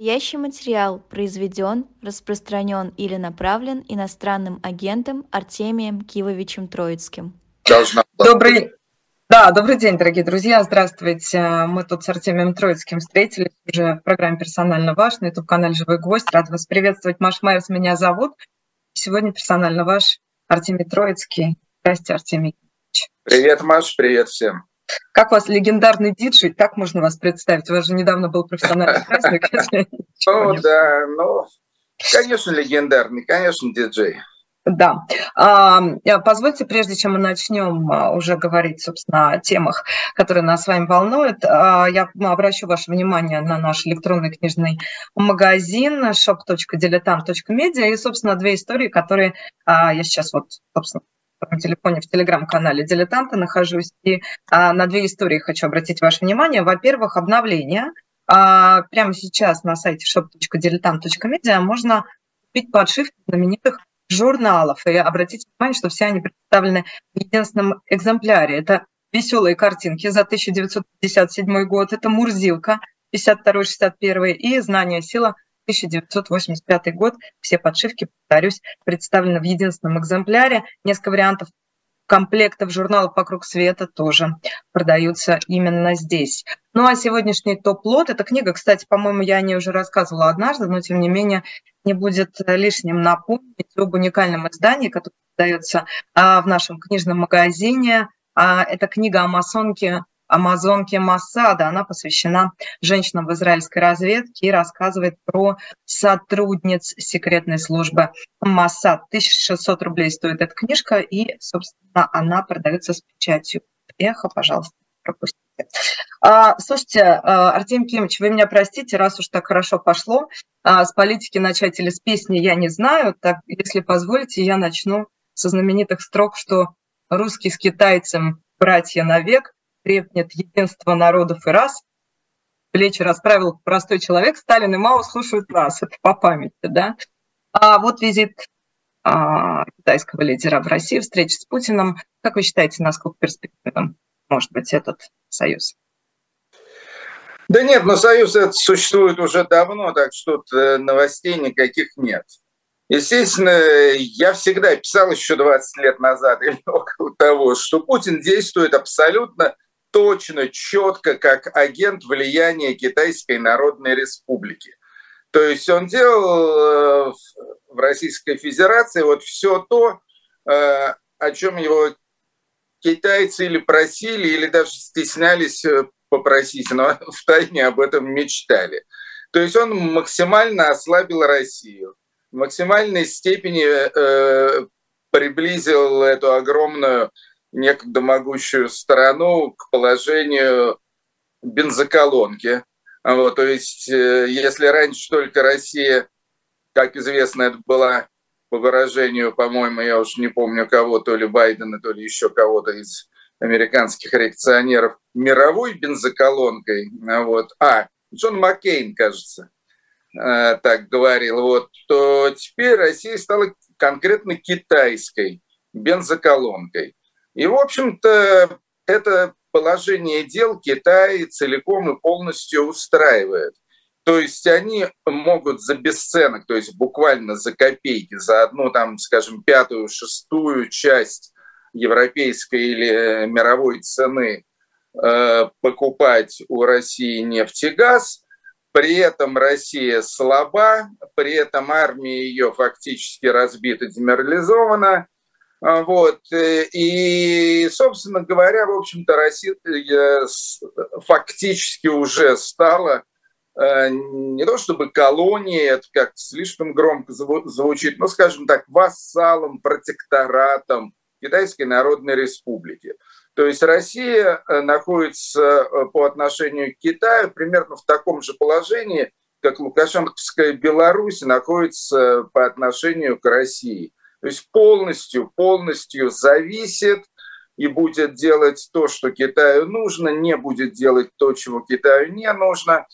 Настоящий материал произведен, распространен или направлен иностранным агентом Артемием Кивовичем Троицким. Добрый, да, добрый день, дорогие друзья. Здравствуйте. Мы тут с Артемием Троицким встретились уже в программе «Персонально ваш» на YouTube-канале «Живой гвоздь». Рад вас приветствовать. Маш Майерс меня зовут. Сегодня «Персонально ваш» Артемий Троицкий. Здравствуйте, Артемий. Привет, Маш, привет всем. Как у вас легендарный диджей, как можно вас представить? У вас же недавно был профессиональный праздник. Ну да, ну, конечно, легендарный, конечно, диджей. Да. А, позвольте, прежде чем мы начнем а, уже говорить, собственно, о темах, которые нас с вами волнуют, а, я обращу ваше внимание на наш электронный книжный магазин shop.diletant.media и, собственно, две истории, которые я сейчас вот, собственно, телефоне в телеграм-канале «Дилетанта» нахожусь. И а, на две истории хочу обратить ваше внимание. Во-первых, обновление. А, прямо сейчас на сайте shop.diletant.media можно купить подшивки знаменитых журналов. И обратите внимание, что все они представлены в единственном экземпляре. Это веселые картинки за 1957 год, это Мурзилка 52-61 и Знание сила 1985 год. Все подшивки, повторюсь, представлены в единственном экземпляре. Несколько вариантов комплектов журналов «Вокруг света» тоже продаются именно здесь. Ну а сегодняшний топ-лот – это книга, кстати, по-моему, я о ней уже рассказывала однажды, но тем не менее не будет лишним напомнить об уникальном издании, которое продается а, в нашем книжном магазине. А, это книга о масонке амазонке Массада. Она посвящена женщинам в израильской разведке и рассказывает про сотрудниц секретной службы Массад. 1600 рублей стоит эта книжка, и, собственно, она продается с печатью. Эхо, пожалуйста, пропустите. А, слушайте, а, Артем Кимович, вы меня простите, раз уж так хорошо пошло, а, с политики начать или с песни я не знаю, так, если позволите, я начну со знаменитых строк, что русский с китайцем братья навек, крепнет единство народов и рас, плечи расправил простой человек, Сталин и Мао слушают нас, это по памяти, да. А вот визит а, китайского лидера в России, встреча с Путиным. Как вы считаете, насколько перспективным может быть этот союз? Да нет, но союз этот существует уже давно, так что тут э, новостей никаких нет. Естественно, я всегда писал еще 20 лет назад или около того, что Путин действует абсолютно точно, четко, как агент влияния Китайской Народной Республики. То есть он делал э, в Российской Федерации вот все то, э, о чем его китайцы или просили, или даже стеснялись э, попросить, но в тайне об этом мечтали. То есть он максимально ослабил Россию, в максимальной степени приблизил эту огромную некогда могущую страну к положению бензоколонки. Вот, то есть, э, если раньше только Россия, как известно, это была, по выражению, по-моему, я уж не помню кого, то ли Байдена, то ли еще кого-то из американских реакционеров, мировой бензоколонкой, вот, а, Джон Маккейн, кажется, э, так говорил, вот, то теперь Россия стала конкретно китайской бензоколонкой. И, в общем-то, это положение дел Китай целиком и полностью устраивает. То есть они могут за бесценок, то есть буквально за копейки, за одну, там, скажем, пятую, шестую часть европейской или мировой цены э, покупать у России нефть и газ. При этом Россия слаба, при этом армия ее фактически разбита, деморализована – вот. Э, и, собственно говоря, в общем-то, Россия э, фактически уже стала э, не то чтобы колонией, это как слишком громко звучит, но, скажем так, вассалом, протекторатом Китайской Народной Республики. То есть Россия находится по отношению к Китаю примерно в таком же положении, как Лукашенковская Беларусь находится по отношению к России – то есть полностью, полностью зависит и будет делать то, что Китаю нужно, не будет делать то, чего Китаю не нужно.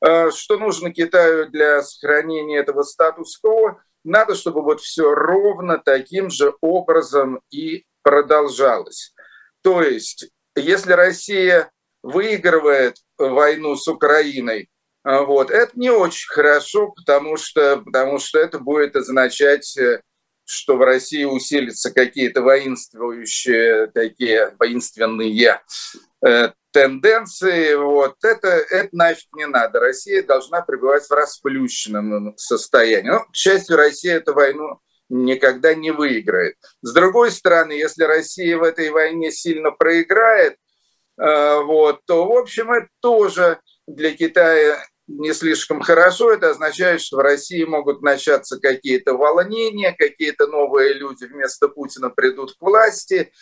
А, что нужно Китаю для сохранения этого статус-кво? Надо, чтобы вот все ровно таким же образом и продолжалось. То есть, если Россия выигрывает войну с Украиной, Вот. Это не очень хорошо, потому что, потому что это будет означать, э, что в России усилятся какие-то воинствующие, такие воинственные э, тенденции. Вот. Это, это нафиг не надо. Россия должна пребывать в расплющенном состоянии. Ну, к счастью, Россия эту войну никогда не выиграет. С другой стороны, если Россия в этой войне сильно проиграет, э, вот, то, в общем, это тоже для Китая не слишком хорошо. Это означает, что в России могут начаться какие-то волнения, какие-то новые люди вместо Путина придут к власти.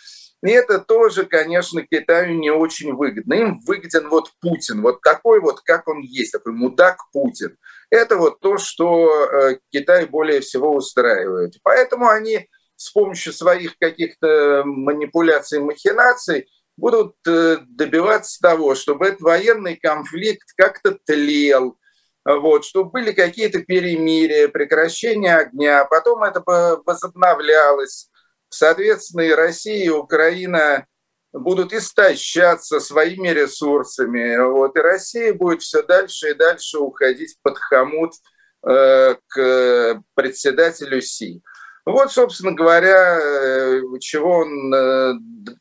И это тоже, конечно, Китаю не очень выгодно. Им выгоден вот Путин, вот такой вот, как он есть, такой мудак Путин. Это вот то, что э, Китай более всего устраивает. Поэтому они с помощью своих каких-то манипуляций, махинаций будут э, добиваться того, чтобы этот военный конфликт как-то тлел, вот, чтобы были какие-то перемирия, прекращение огня, потом это возобновлялось. Соответственно, и Россия, и Украина будут истощаться своими ресурсами. Вот, и Россия будет все дальше и дальше уходить под хомут э, к председателю Си. Вот, собственно говоря, э, чего он э,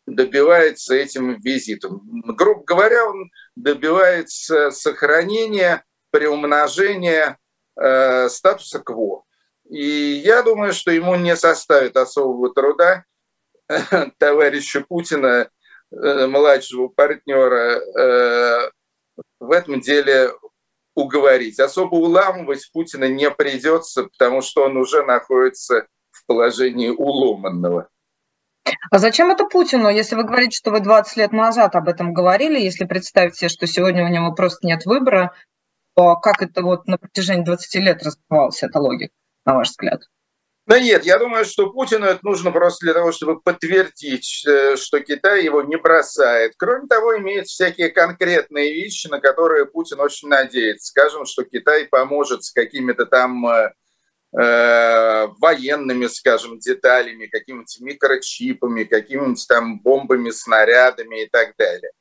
добивается этим визитом. Грубо говоря, он добивается сохранения, приумножения э, статуса КВО. И я думаю, что ему не составит особого труда товарища Путина, младшего партнера, в этом деле уговорить. Особо уламывать Путина не придется, потому что он уже находится в положении уломанного. А зачем это Путину, если вы говорите, что вы 20 лет назад об этом говорили, если представить себе, что сегодня у него просто нет выбора, то как это вот на протяжении 20 лет развивалась эта логика, на ваш взгляд? Да нет, я думаю, что Путину это нужно просто для того, чтобы подтвердить, э, что Китай его не бросает. Кроме того, имеются всякие конкретные вещи, на которые Путин очень надеется. Скажем, что Китай поможет с какими-то там э, военными, скажем, деталями, какими-нибудь микрочипами, какими-нибудь там бомбами, снарядами и так далее.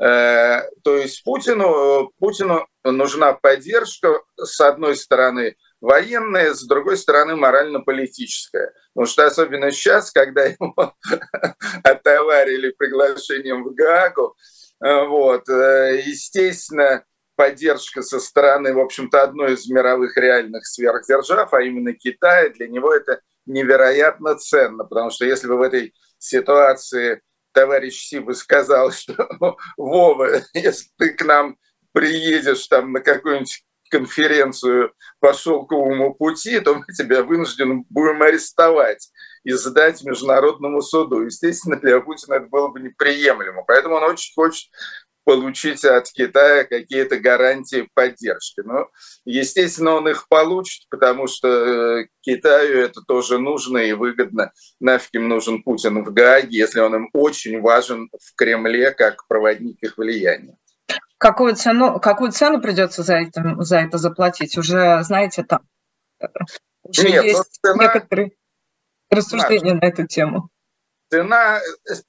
Э, то есть Путину, Путину нужна поддержка, с одной стороны, военная, с другой стороны, морально-политическая. Потому что особенно сейчас, когда его отоварили приглашением в Гаагу, э, вот, естественно, поддержка со стороны, в общем-то, одной из мировых реальных сверхдержав, а именно Китая, для него это невероятно ценно, потому что если бы в этой ситуации товарищ Си бы сказал, что Вова, если ты к нам приедешь там на какую-нибудь конференцию по шелковому пути, то мы тебя вынуждены будем арестовать и сдать международному суду. Естественно, для Путина это было бы неприемлемо. Поэтому он очень хочет получить от Китая какие-то гарантии поддержки. Но, естественно, он их получит, потому что э, Китаю это тоже нужно и выгодно. Нафиг им нужен Путин в Гааге, если он им очень важен в Кремле как проводник их влияния. Какую цену, какую цену придется за это, за это заплатить? Уже, знаете, там э, уже Нет, есть цена... некоторые рассуждения на эту тему. Цена,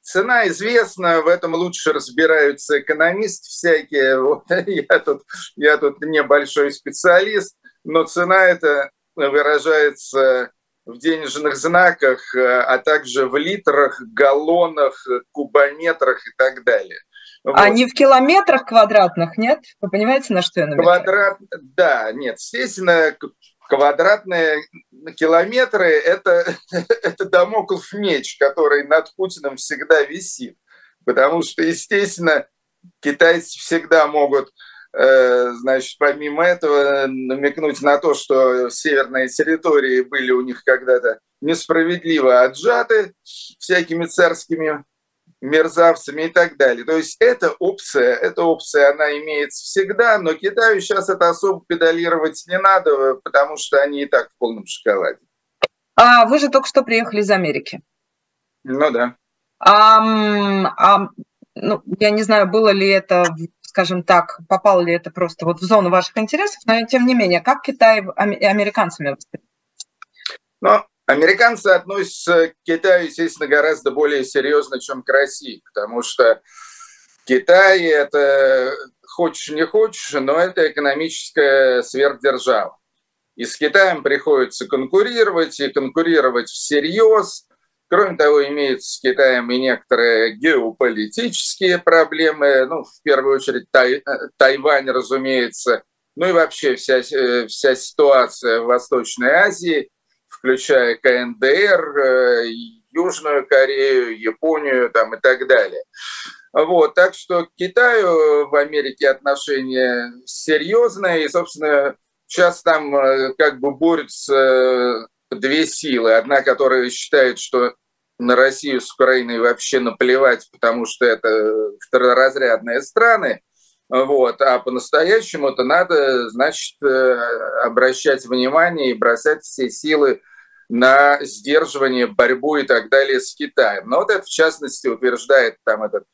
цена известна, в этом лучше разбираются экономисты всякие. Вот, я, тут, я тут небольшой специалист, но цена это выражается в денежных знаках, а также в литрах, галлонах, кубометрах и так далее. Вот. А не в километрах квадратных, нет? Вы понимаете, на что я намекаю? Квадрат, да, нет. Естественно, квадратные километры – это, это домоклов меч, который над Путиным всегда висит. Потому что, естественно, китайцы всегда могут, э, значит, помимо этого намекнуть на то, что северные территории были у них когда-то несправедливо отжаты всякими царскими мерзавцами и так далее. То есть эта опция, эта опция, она имеется всегда, но Китаю сейчас это особо педалировать не надо, потому что они и так в полном шоколаде. А вы же только что приехали из Америки. Ну да. А, а, ну, я не знаю, было ли это, скажем так, попало ли это просто вот в зону ваших интересов, но тем не менее, как Китай американцами воспринимает? Ну, Американцы относятся к Китаю, естественно, гораздо более серьезно, чем к России, потому что Китай – это хочешь не хочешь, но это экономическая сверхдержава. И с Китаем приходится конкурировать, и конкурировать всерьез. Кроме того, имеются с Китаем и некоторые геополитические проблемы. Ну, в первую очередь, Тай, Тайвань, разумеется, ну и вообще вся, э, вся ситуация в Восточной Азии, включая КНДР, э, Южную Корею, Японию там, и так далее. Вот, так что к Китаю в Америке отношения серьезные, и, собственно, сейчас там э, как бы борются две силы. Одна, которая считает, что на Россию с Украиной вообще наплевать, потому что это второразрядные страны, вот. А по-настоящему это надо, значит, э, обращать внимание и бросать все силы на сдерживание, борьбу и так далее с Китаем. Но вот это, в частности, утверждает там этот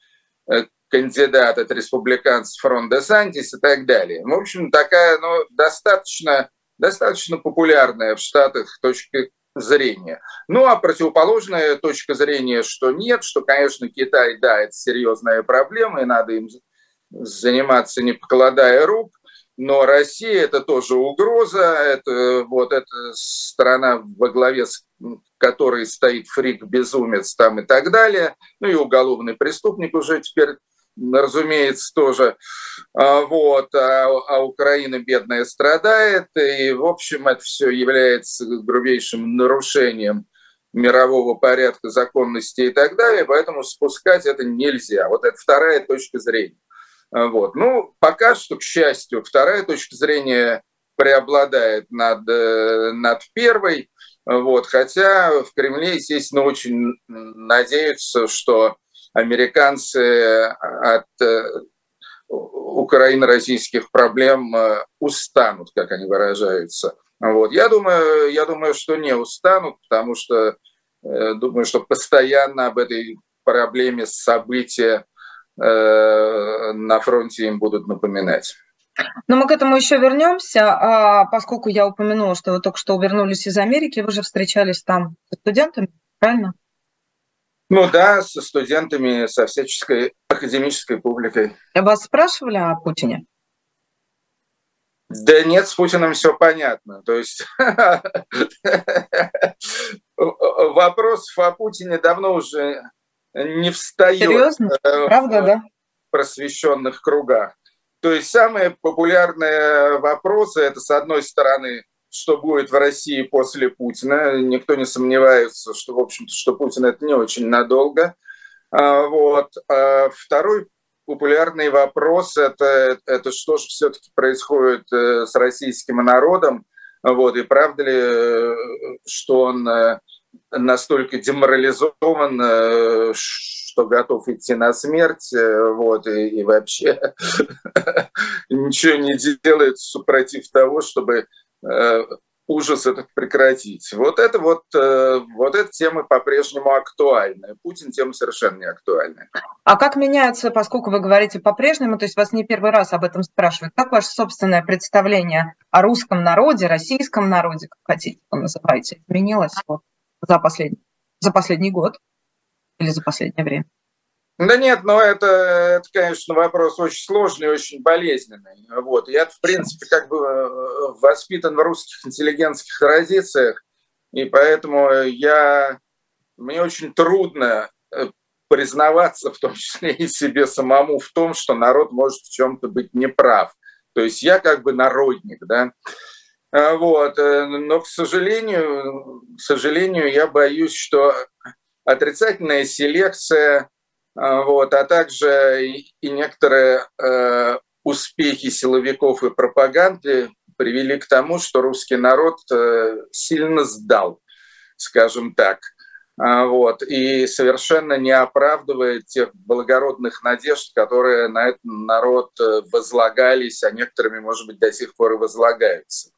э, кандидат от республиканцев Фронт де Сантис и так далее. В общем, такая ну, достаточно, достаточно популярная в Штатах точка зрения. Ну, а противоположная точка зрения, что нет, что, конечно, Китай, да, это серьезная проблема, и надо им заниматься, не покладая рук, но Россия это тоже угроза, это вот эта страна во главе с которой стоит фрик-безумец там и так далее, ну и уголовный преступник уже теперь разумеется, тоже. А, вот, а, а Украина бедная страдает, и, в общем, это все является грубейшим нарушением мирового порядка, законности и так далее, поэтому спускать это нельзя. Вот это вторая точка зрения. А, вот. Ну, пока что, к счастью, вторая точка зрения преобладает над, э, над первой, вот, хотя в Кремле, естественно, очень надеются, что американцы от э, украино-российских проблем э, устанут, как они выражаются. Вот. Я, думаю, я думаю, что не устанут, потому что думаю, что постоянно об этой проблеме события Э, на фронте им будут напоминать. Но мы к этому еще вернемся, а поскольку я упомянула, что вы только что вернулись из Америки, вы же встречались там с студентами, правильно? Ну да, со студентами, со всяческой академической публикой. Вас спрашивали о Путине? Да нет, с Путиным все понятно. То есть вопросов о Путине давно уже не встает Серьезно? Э, Правда, в да? просвещенных кругах. То есть самые популярные вопросы это, с одной стороны, что будет в России после Путина. Никто не сомневается, что, в общем-то, что Путин это не очень надолго. А, вот. А второй популярный вопрос это, это что же все-таки происходит э, с российским народом. Вот, и правда ли, э, что он настолько деморализован, э, что готов идти на смерть, э, вот, и, и вообще ничего не делает супротив того, чтобы э, ужас этот прекратить. Вот это вот, вот эта тема по-прежнему актуальна. Путин тема совершенно не актуальна. А как меняется, поскольку вы говорите по-прежнему, то есть вас не первый раз об этом спрашивают, как ваше собственное представление о русском народе, российском народе, как хотите, называйте, изменилось? Вот за последний, за последний год или за последнее время? Да нет, но это, это, конечно, вопрос очень сложный, очень болезненный. Вот. Я, в принципе, как бы э, воспитан в русских интеллигентских традициях, и поэтому я, мне очень трудно э, признаваться, в том числе и себе самому, в том, что народ может в чем-то быть неправ. То есть я как бы народник, да. А, вот. Э, но, к сожалению, к сожалению, я боюсь, что отрицательная селекция, а, вот, а также и, некоторые э, успехи силовиков и пропаганды привели к тому, что русский народ э, сильно сдал, скажем так. А, вот, и совершенно не оправдывает тех благородных надежд, которые на этот народ возлагались, а некоторыми, может быть, до сих пор и возлагаются.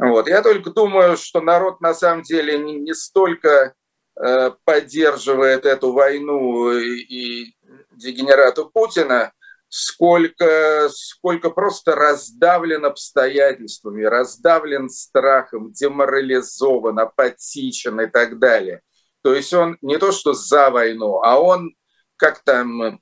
Вот. Я только думаю, что народ на самом деле не, не столько э, поддерживает эту войну и, и дегенерату Путина, сколько, сколько просто раздавлен обстоятельствами, раздавлен страхом, деморализован, апатичен и так далее. То есть он не то что за войну, а он, как там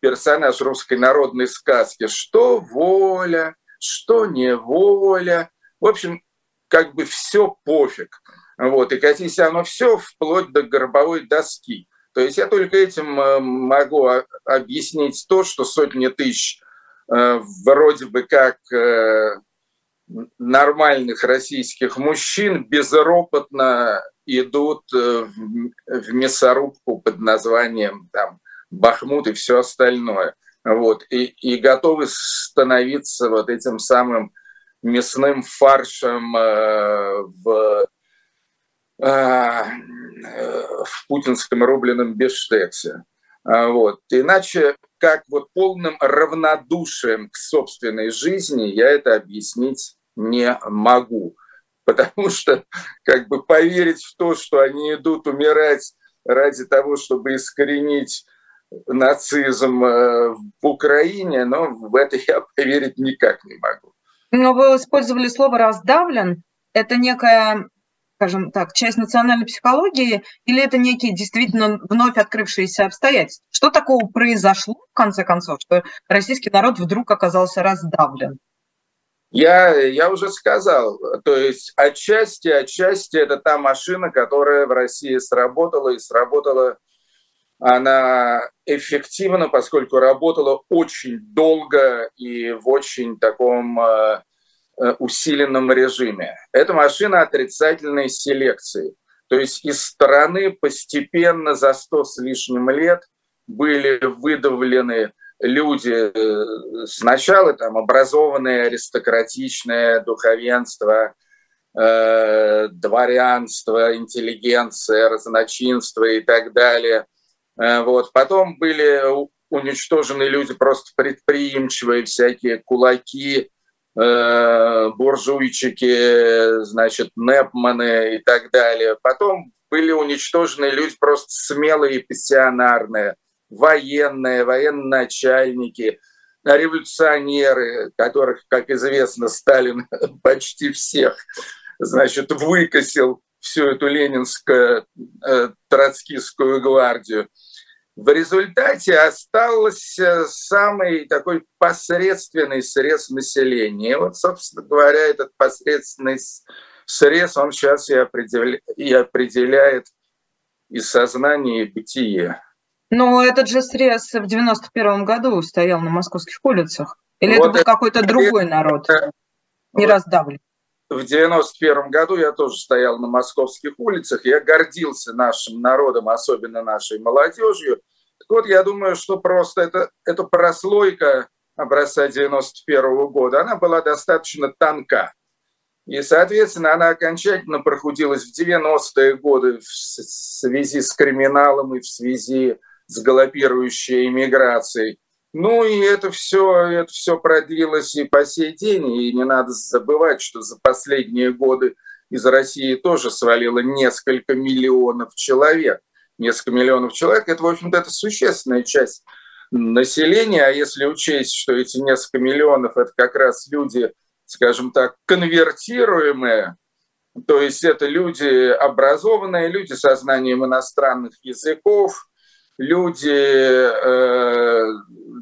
персонаж русской народной сказки. Что воля, что неволя. В общем, как бы все пофиг. Вот, и катись оно все вплоть до гробовой доски. То есть я только этим э, могу объяснить то, что сотни тысяч э, вроде бы как э, нормальных российских мужчин безропотно идут в мясорубку под названием там, Бахмут и все остальное. Вот, и, и готовы становиться вот этим самым мясным фаршем э, в, э, в путинском рубленом бештексе. А, вот. Иначе, как вот полным равнодушием к собственной жизни, я это объяснить не могу. Потому что как бы поверить в то, что они идут умирать ради того, чтобы искоренить нацизм э, в Украине, но в это я поверить никак не могу. Но вы использовали слово «раздавлен». Это некая, скажем так, часть национальной психологии или это некие действительно вновь открывшиеся обстоятельства? Что такого произошло, в конце концов, что российский народ вдруг оказался раздавлен? Я, я уже сказал, то есть отчасти, отчасти это та машина, которая в России сработала и сработала она эффективна, поскольку работала очень долго и в очень таком э, э, усиленном режиме. Это машина отрицательной селекции. То есть из страны постепенно за сто с лишним лет были выдавлены люди э, сначала там образованное аристократичное духовенство, э, дворянство, интеллигенция, разночинство и так далее – Э, вот. Потом были уничтожены люди просто предприимчивые, всякие кулаки, э, буржуйчики, значит, непманы и так далее. Потом были уничтожены люди просто смелые и пассионарные, военные, военачальники, революционеры, которых, как известно, Сталин почти всех, значит, выкосил всю эту ленинскую э, троцкистскую гвардию. В результате остался самый такой посредственный срез населения. И вот, собственно говоря, этот посредственный срез, он сейчас и, определя... и определяет и сознание, и бытие. Но этот же срез в 91 году стоял на московских улицах. Или вот это был какой-то другой народ, не вот. раздавлен? в 91 году я тоже стоял на московских улицах, я гордился нашим народом, особенно нашей молодежью. Так вот, я думаю, что просто это, эта прослойка образца 91 года, она была достаточно тонка. И, соответственно, она окончательно прохудилась в 90-е годы в связи с криминалом и в связи с галопирующей иммиграцией. Ну и это все, это все продлилось и по сей день, и не надо забывать, что за последние годы из России тоже свалило несколько миллионов человек. Несколько миллионов человек – это, в общем-то, это существенная часть населения, а если учесть, что эти несколько миллионов – это как раз люди, скажем так, конвертируемые, то есть это люди образованные, люди со знанием иностранных языков, люди э,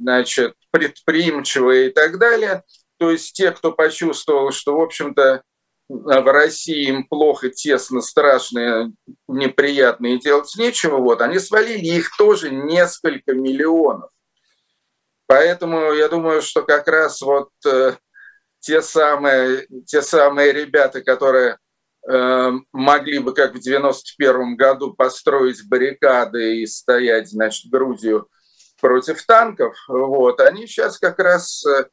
значит, предприимчивые и так далее. То есть те, кто почувствовал, что, в общем-то, в России им плохо, тесно, страшно, неприятно и делать нечего, вот, они свалили, их тоже несколько миллионов. Поэтому я думаю, что как раз вот э, те, самые, те самые ребята, которые могли бы, как в 91 году, построить баррикады и стоять, значит, Грузию против танков, вот, они сейчас как раз э,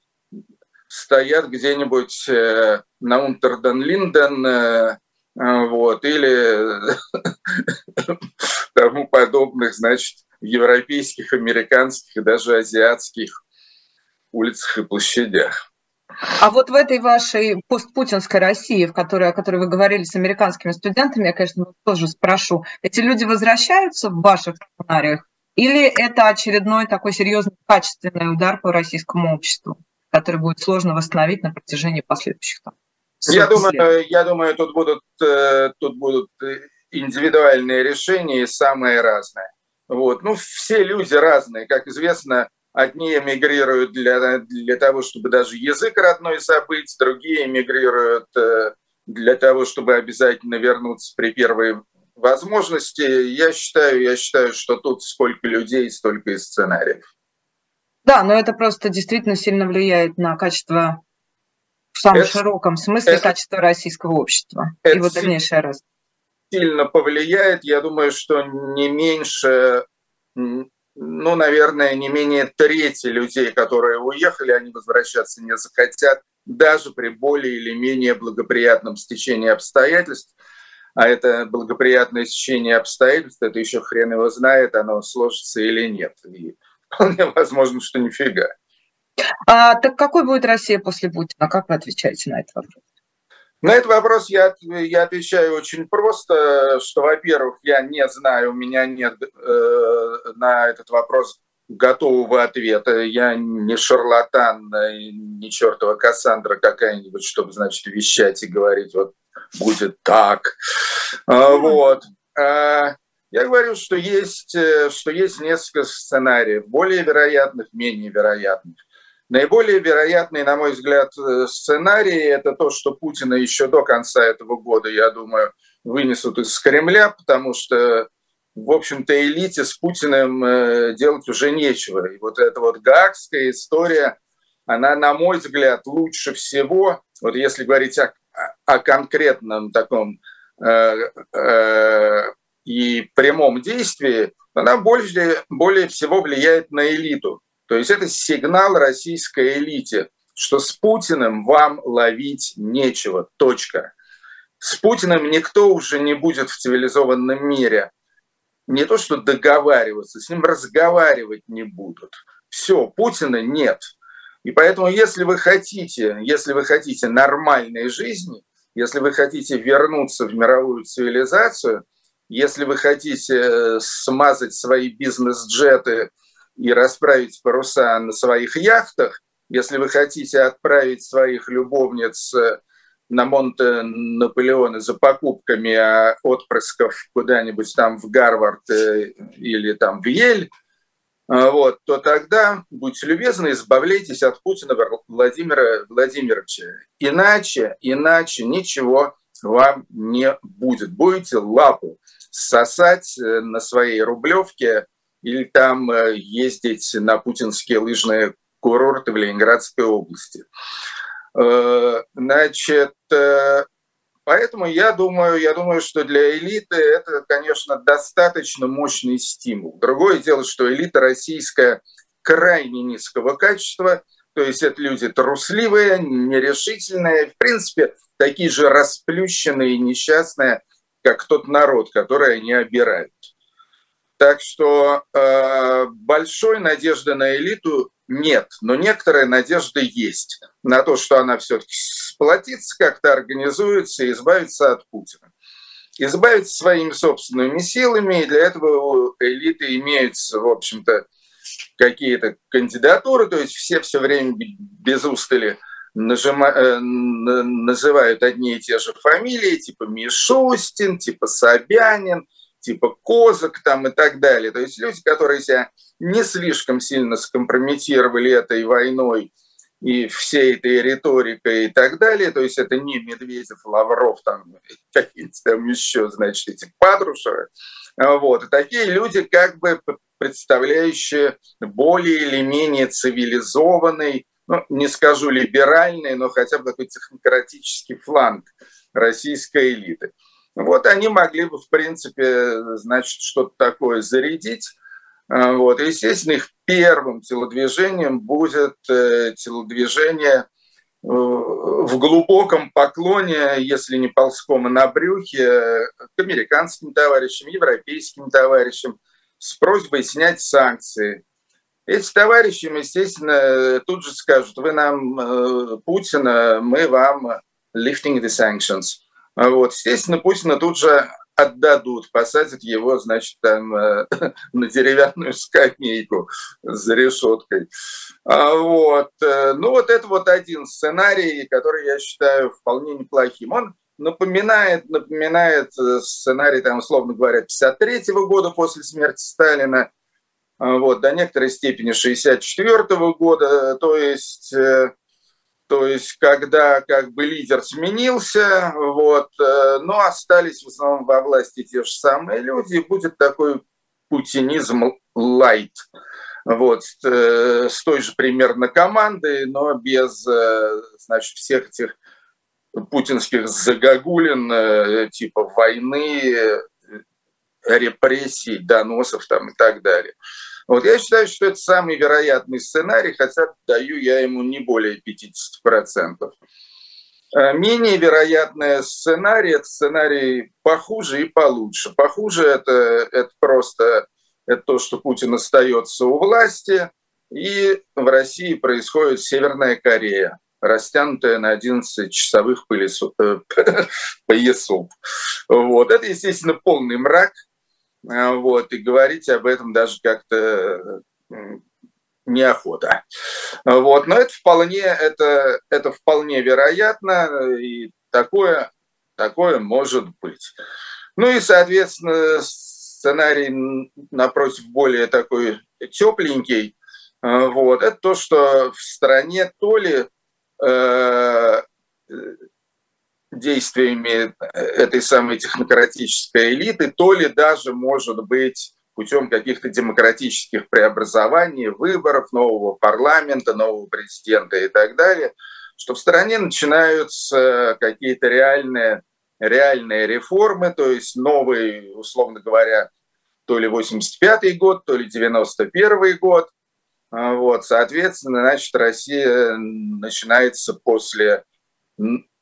стоят где-нибудь э, на Унтерден-Линден, э, вот, или тому подобных, значит, европейских, американских и даже азиатских улицах и площадях. А вот в этой вашей постпутинской России, в которой, о которой вы говорили с американскими студентами, я, конечно, тоже спрошу, эти люди возвращаются в ваших сценариях или это очередной такой серьезный качественный удар по российскому обществу, который будет сложно восстановить на протяжении последующих там, я думаю, я думаю, тут будут, э, тут будут индивидуальные решения, самые разные. Вот. Ну, все люди разные. Как известно, Одни эмигрируют для, для того, чтобы даже язык родной забыть, другие эмигрируют э, для того, чтобы обязательно вернуться при первой возможности. Я считаю, я считаю, что тут сколько людей, столько и сценариев. Да, но это просто действительно сильно влияет на качество в самом это, широком смысле это, качество российского общества и его дальнейшее развитие. Сильно повлияет, я думаю, что не меньше, ну, наверное, не менее трети людей, которые уехали, они возвращаться не захотят, даже при более или менее благоприятном стечении обстоятельств. А это благоприятное стечение обстоятельств, это еще хрен его знает, оно сложится или нет. И вполне возможно, что нифига. А, так какой будет Россия после Путина? Как вы отвечаете на этот вопрос? На этот вопрос я, я отвечаю очень просто, что, во-первых, я не знаю, у меня нет э, на этот вопрос готового ответа. Я не шарлатан, не чертова Кассандра какая-нибудь, чтобы, значит, вещать и говорить, вот будет так. А, вот. А, я говорю, что есть, э, что есть несколько сценариев, более вероятных, менее вероятных. Наиболее вероятный, на мой взгляд, э, сценарий – это то, что Путина еще до конца этого года, я думаю, вынесут из Кремля, потому что, в общем-то, элите с Путиным э, делать уже нечего. И вот эта вот гаагская история, она, на мой взгляд, лучше всего, вот если говорить о, о конкретном таком э, э, и прямом действии, она более, более всего влияет на элиту. То есть это сигнал российской элите, что с Путиным вам ловить нечего. Точка. С Путиным никто уже не будет в цивилизованном мире. Не то что договариваться, с ним разговаривать не будут. Все, Путина нет. И поэтому, если вы хотите, если вы хотите нормальной жизни, если вы хотите вернуться в мировую цивилизацию, если вы хотите э, смазать свои бизнес-джеты и расправить паруса на своих яхтах, если вы хотите отправить своих любовниц э, на Монте Наполеона за покупками а отпрысков куда-нибудь там в Гарвард э, или там в Ель, э, вот, то тогда, будьте любезны, избавляйтесь от Путина Владимира Владимировича. Иначе, иначе ничего вам не будет. Будете лапу сосать на своей рублевке или там э, ездить на путинские лыжные курорты в Ленинградской области. Э, значит, э, поэтому я думаю, я думаю, что для элиты это, конечно, достаточно мощный стимул. Другое дело, что элита российская крайне низкого качества, то есть это люди трусливые, нерешительные, в принципе, такие же расплющенные и несчастные, как тот народ, который они обирают. Так что э, большой надежды на элиту нет, но некоторая надежда есть на то, что она все-таки сплотится, как-то организуется и избавится от Путина. Избавиться своими собственными силами, и для этого у элиты имеются, в общем-то, какие-то кандидатуры, то есть все все время без устали нажима, э, называют одни и те же фамилии, типа Мишустин, типа Собянин – типа козок там и так далее. То есть люди, которые себя не слишком сильно скомпрометировали этой войной и всей этой риторикой и так далее. То есть это не Медведев, Лавров, там какие-то там еще, значит, эти Патрушевы. Вот. И такие люди, как бы представляющие более или менее цивилизованный, ну, не скажу либеральный, но хотя бы такой технократический фланг российской элиты. Вот они могли бы, в принципе, значит, что-то такое зарядить. А, вот. естественно, их первым телодвижением будет э, телодвижение э, в глубоком поклоне, если не ползком и на брюхе, к американским товарищам, европейским товарищам с просьбой снять санкции. Эти товарищи, естественно, тут же скажут, вы нам э, Путина, мы вам lifting the sanctions – а вот. Естественно, Путина тут же отдадут, посадят его, значит, там э, на деревянную скамейку за решеткой. А вот. Э, ну, вот это вот один сценарий, который я считаю вполне неплохим. Он напоминает, напоминает э, сценарий, там, условно говоря, 53 -го года после смерти Сталина, вот, до некоторой степени 1964 года, то есть, то есть когда как бы лидер сменился, вот, э, но остались в основном во власти те же самые люди, будет такой путинизм лайт, вот, э, с той же примерно командой, но без, значит, всех этих путинских загогулин, типа войны, репрессий, доносов там и так далее. Вот я считаю, что это самый вероятный сценарий, хотя даю я ему не более 50%. Э, менее вероятный сценарий – это сценарий похуже и получше. Похуже это, – это просто это то, что Путин остается у власти, и в России происходит Северная Корея, растянутая на 11 часовых э, поясов. Вот. Это, естественно, полный мрак – вот, и говорить об этом даже как-то неохота. Вот, но это вполне, это, это вполне вероятно, и такое, такое может быть. Ну и, соответственно, сценарий, напротив, более такой тепленький, а, вот, это то, что в стране то ли э, действиями э, этой самой технократической элиты, то ли даже, может быть, путем каких-то демократических преобразований, выборов нового парламента, нового президента и так далее, что в стране начинаются какие-то реальные, реальные реформы, то есть новый, условно говоря, то ли 85-й год, то ли 91-й год. А, вот, соответственно, значит, Россия начинается после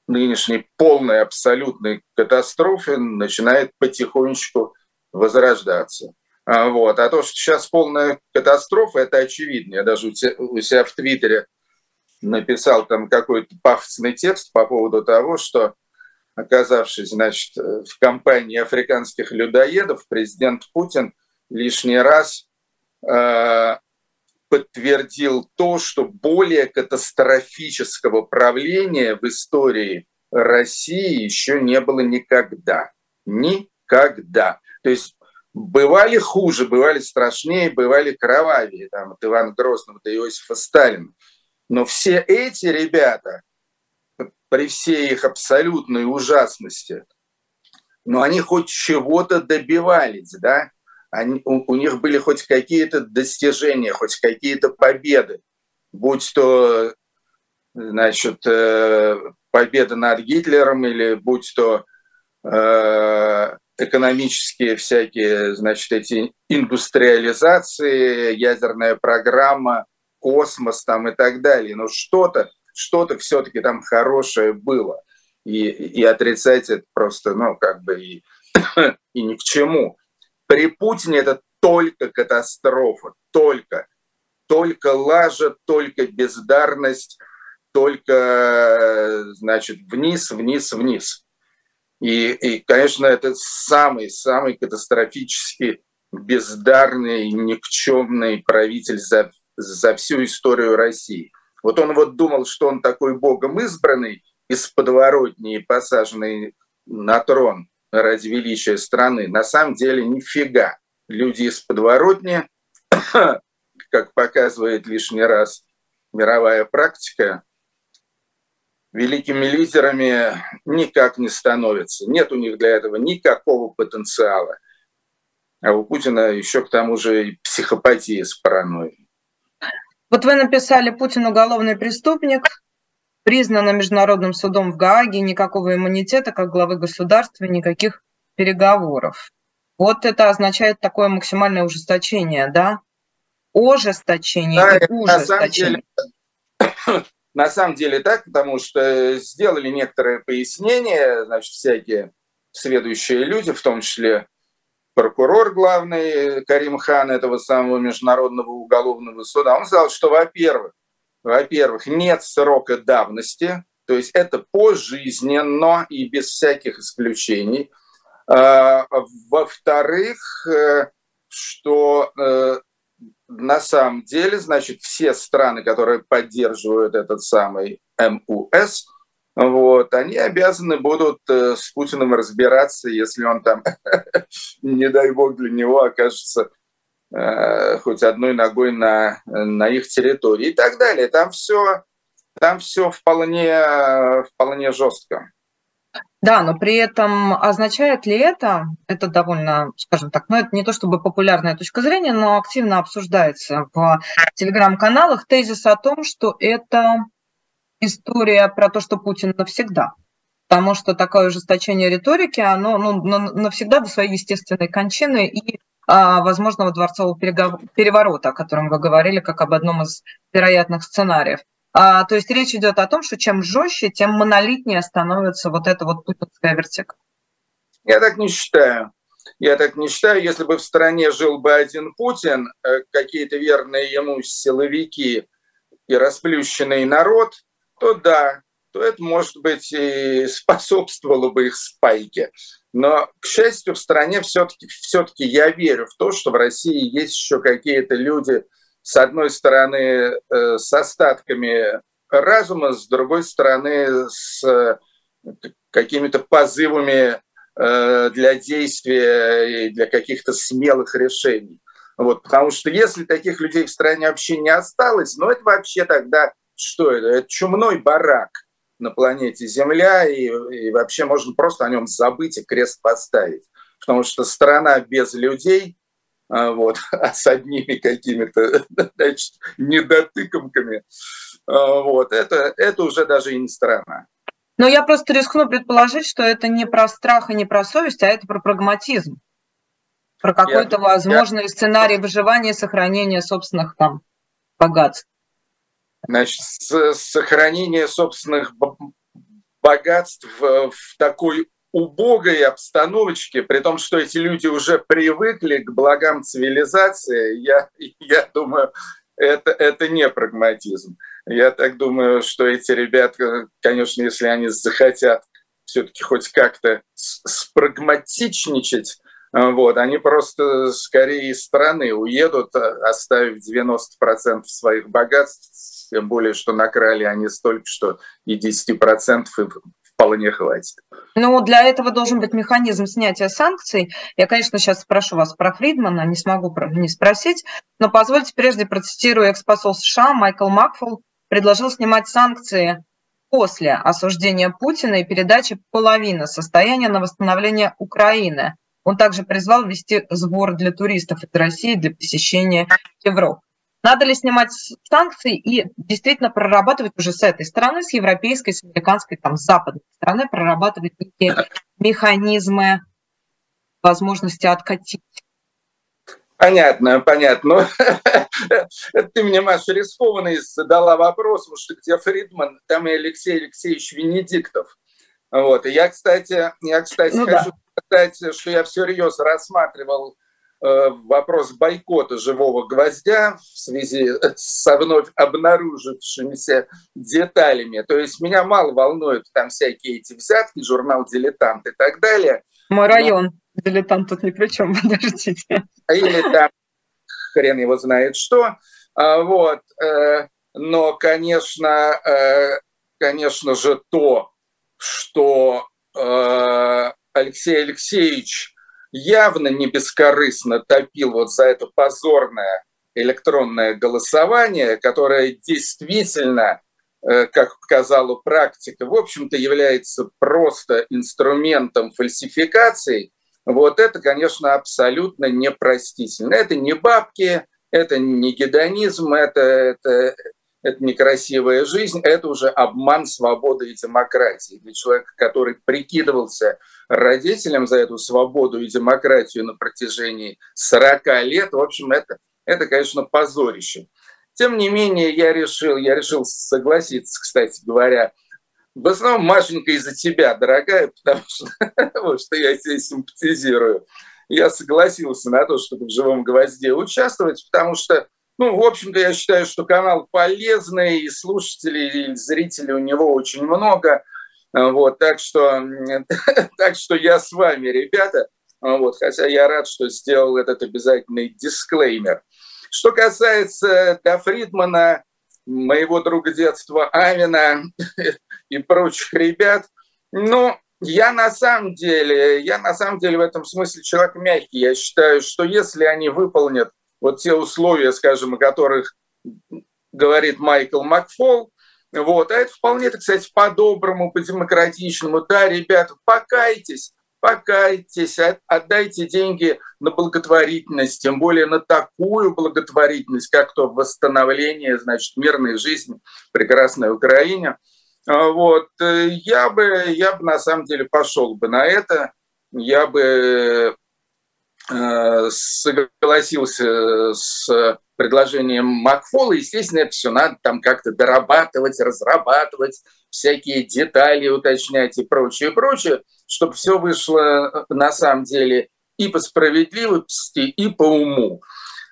нынешней полной абсолютной катастрофы начинает потихонечку возрождаться. А, вот. А то, что сейчас полная катастрофа, это очевидно. Я даже у себя в Твиттере написал там какой-то пафосный текст по поводу того, что оказавшись, значит, в компании африканских людоедов, президент Путин лишний раз э, подтвердил то, что более катастрофического правления в истории России еще не было никогда. Никогда. То есть бывали хуже, бывали страшнее, бывали кровавее, там, от Ивана Грозного до Иосифа Сталина. Но все эти ребята, при всей их абсолютной ужасности, но они хоть чего-то добивались, да, они, у, у них были хоть какие-то достижения, хоть какие-то победы, будь то значит, э, победа над Гитлером или будь то э, экономические всякие, значит, эти индустриализации, ядерная программа, космос там и так далее. Но что-то, что-то все-таки там хорошее было. И, и отрицать это просто, ну, как бы и, и ни к чему. При Путине это только катастрофа, только, только лажа, только бездарность, только, значит, вниз, вниз, вниз. И, и конечно, это самый-самый катастрофически бездарный, никчемный правитель за, за всю историю России. Вот он вот думал, что он такой богом избранный, из подворотни посаженный на трон, ради величия страны. На самом деле нифига. Люди из подворотни, как показывает лишний раз мировая практика, великими лидерами никак не становятся. Нет у них для этого никакого потенциала. А у Путина еще к тому же и психопатия с паранойей. Вот вы написали «Путин уголовный преступник», признана Международным судом в Гааге, никакого иммунитета как главы государства, никаких переговоров. Вот это означает такое максимальное ужесточение, да? Ожесточение да, и ужесточение. На самом, деле, на самом деле так, потому что сделали некоторые пояснения, значит, всякие следующие люди, в том числе прокурор главный Карим Хан этого самого Международного уголовного суда, он сказал, что, во-первых, во-первых, нет срока давности, то есть это пожизненно и без всяких исключений. А, во-вторых, э, что э, на самом деле, значит, все страны, которые поддерживают этот самый МУС, вот, они обязаны будут э, с Путиным разбираться, если он там, не дай бог, для него окажется хоть одной ногой на, на их территории и так далее. Там все, там все вполне, вполне жестко. Да, но при этом означает ли это, это довольно, скажем так, ну это не то чтобы популярная точка зрения, но активно обсуждается в телеграм-каналах тезис о том, что это история про то, что Путин навсегда. Потому что такое ужесточение риторики, оно ну, навсегда до своей естественной кончины и возможного дворцового переворота, о котором вы говорили, как об одном из вероятных сценариев. А, то есть речь идет о том, что чем жестче, тем монолитнее становится вот эта вот путинская вертикаль. Я так не считаю. Я так не считаю. Если бы в стране жил бы один Путин, э, какие-то верные ему силовики и расплющенный народ, то да, то это, может быть, и способствовало бы их спайке. Но, к счастью, в стране все-таки все я верю в то, что в России есть еще какие-то люди, с одной стороны, э, с остатками разума, с другой стороны, с э, какими-то позывами э, для действия и для каких-то смелых решений. Вот, потому что если таких людей в стране вообще не осталось, ну это вообще тогда что это? Это чумной барак на планете Земля, и, и вообще можно просто о нем забыть и крест поставить. Потому что страна без людей, а, вот, а с одними какими-то значит, недотыкомками, а, вот, это, это уже даже и не страна. Но я просто рискну предположить, что это не про страх и не про совесть, а это про прагматизм. Про какой-то возможный я... сценарий выживания и сохранения собственных там богатств. Значит, сохранение собственных богатств в такой убогой обстановочке, при том, что эти люди уже привыкли к благам цивилизации, я, я думаю, это, это не прагматизм. Я так думаю, что эти ребята, конечно, если они захотят все-таки хоть как-то спрагматичничать, вот, они просто скорее из страны уедут, оставив 90% своих богатств тем более, что накрали они столько, что и 10% вполне хватит. Ну, для этого должен быть механизм снятия санкций. Я, конечно, сейчас спрошу вас про Фридмана, не смогу не спросить, но позвольте прежде процитирую экс-посол США Майкл Макфол предложил снимать санкции после осуждения Путина и передачи половины состояния на восстановление Украины. Он также призвал ввести сбор для туристов из России для посещения Европы. Надо ли снимать санкции и действительно прорабатывать уже с этой стороны, с европейской, с американской, там, с западной стороны, прорабатывать некие механизмы возможности откатить? Понятно, понятно. Ты мне, Маша, рискованный задала вопрос, потому что где Фридман, там и Алексей Алексеевич Венедиктов. Вот. И я, кстати, я, кстати, ну, хочу да. сказать, что я всерьез рассматривал вопрос бойкота живого гвоздя в связи со вновь обнаружившимися деталями. То есть меня мало волнуют там всякие эти взятки, журнал «Дилетант» и так далее. Мой район. Но... «Дилетант» тут ни при чем, подождите. Или там хрен его знает что. А, вот. Э, но, конечно, э, конечно же, то, что Алексей Алексеевич явно не бескорыстно топил вот за это позорное электронное голосование, которое действительно, э, как показала практика, в общем-то является просто инструментом фальсификации, вот это, конечно, абсолютно непростительно. Это не бабки, это не гедонизм, это, это, это некрасивая жизнь, это уже обман свободы и демократии. Для человека, который прикидывался родителям за эту свободу и демократию на протяжении 40 лет, в общем, это, это конечно, позорище. Тем не менее, я решил, я решил согласиться, кстати говоря, в основном, Машенька, из-за тебя, дорогая, потому что, потому что я тебе симпатизирую. Я согласился на то, чтобы в «Живом гвозде» участвовать, потому что ну, в общем-то, я считаю, что канал полезный, и слушателей, и зрителей у него очень много. Вот, так, что, так что я с вами, ребята. Вот, хотя я рад, что сделал этот обязательный дисклеймер. Что касается до Фридмана, моего друга детства Амина и прочих ребят, ну, я на самом деле, я на самом деле в этом смысле человек мягкий. Я считаю, что если они выполнят вот те условия, скажем, о которых говорит Майкл Макфол, вот, а это вполне, так сказать, по-доброму, по-демократичному. Да, ребята, покайтесь, покайтесь, отдайте деньги на благотворительность, тем более на такую благотворительность, как то восстановление, значит, мирной жизни в прекрасной Украине. А вот, э, я бы, я бы на самом деле пошел бы на это, я бы согласился с предложением Макфола. Естественно, это все надо там как-то дорабатывать, разрабатывать, всякие детали уточнять и прочее, прочее, чтобы все вышло э, на самом деле и по справедливости, и по уму.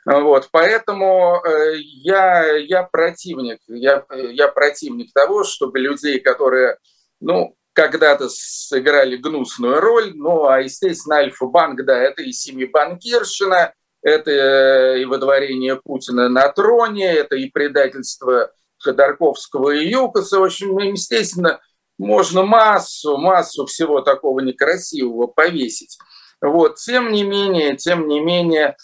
Вот, поэтому э, я, я противник, я, я противник того, чтобы людей, которые, ну, когда-то сыграли гнусную роль, ну, а, естественно, Альфа-банк, да, это и семибанкирщина, это э, и водворение Путина на троне, это и предательство Ходорковского и Юкоса. В общем, естественно, можно массу, массу всего такого некрасивого повесить. Вот, тем не менее, тем не менее,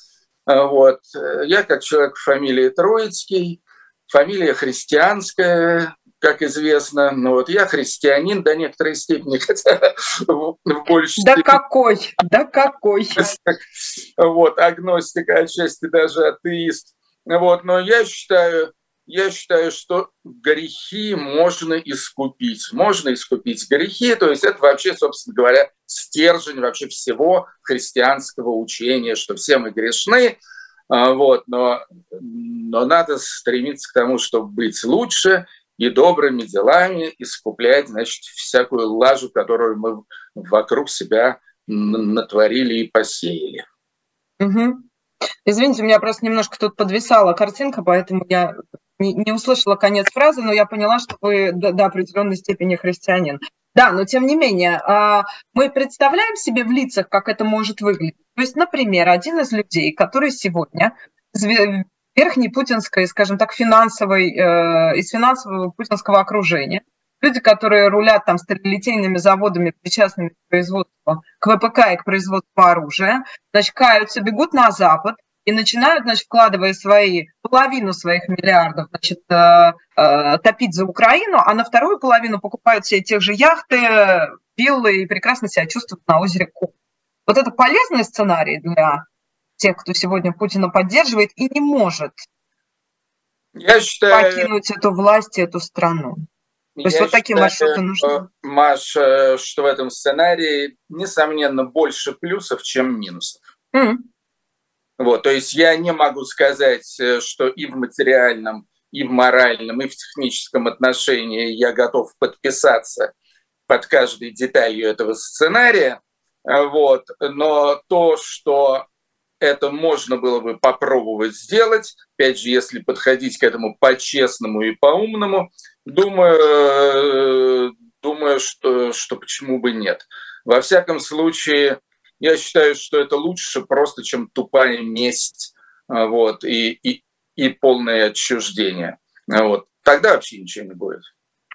э, вот, э, я как человек фамилии Троицкий, фамилия христианская, как известно. Ну вот я христианин до некоторой степени, хотя в большей Да степени. какой? Да какой? Вот, агностика, отчасти даже атеист. Вот, но я считаю, я считаю, что грехи можно искупить. Можно искупить грехи, то есть это вообще, собственно говоря, стержень вообще всего христианского учения, что все мы грешны, а, вот, но, но надо стремиться к тому, чтобы быть лучше и добрыми делами искуплять, значит, всякую лажу, которую мы вокруг себя натворили и посеяли. Угу. Извините, у меня просто немножко тут подвисала картинка, поэтому я не, услышала конец фразы, но я поняла, что вы до, до определенной степени христианин. Да, но тем не менее, а, мы представляем себе в лицах, как это может выглядеть. То есть, например, один из людей, который сегодня верхней путинской, скажем так, финансовой, э, из финансового путинского окружения. Люди, которые рулят там стрелятельными заводами, причастными к производству, к ВПК и к производству оружия, значит, каются, бегут на Запад, и начинают, значит, вкладывая свои половину своих миллиардов, значит, э, э, топить за Украину, а на вторую половину покупают все тех же яхты, виллы и прекрасно себя чувствуют на озере Ку. Вот это полезный сценарий для тех, кто сегодня Путина поддерживает и не может я считаю, покинуть эту власть и эту страну. То есть вот такие маршруты нужны. Маша, что в этом сценарии, несомненно, больше плюсов, чем минусов. Mm. Вот, то есть я не могу сказать, э, что и в материальном, и в моральном, и в техническом отношении я готов подписаться под каждой деталью этого сценария. Вот. Но то, что это можно было бы попробовать сделать, опять же, если подходить к этому по-честному и по-умному, думаю, думаю что, что почему бы нет. Во всяком случае, я считаю, что это лучше просто, чем тупая месть а, вот, и, и, и полное отчуждение. Вот. Тогда вообще ничего не будет.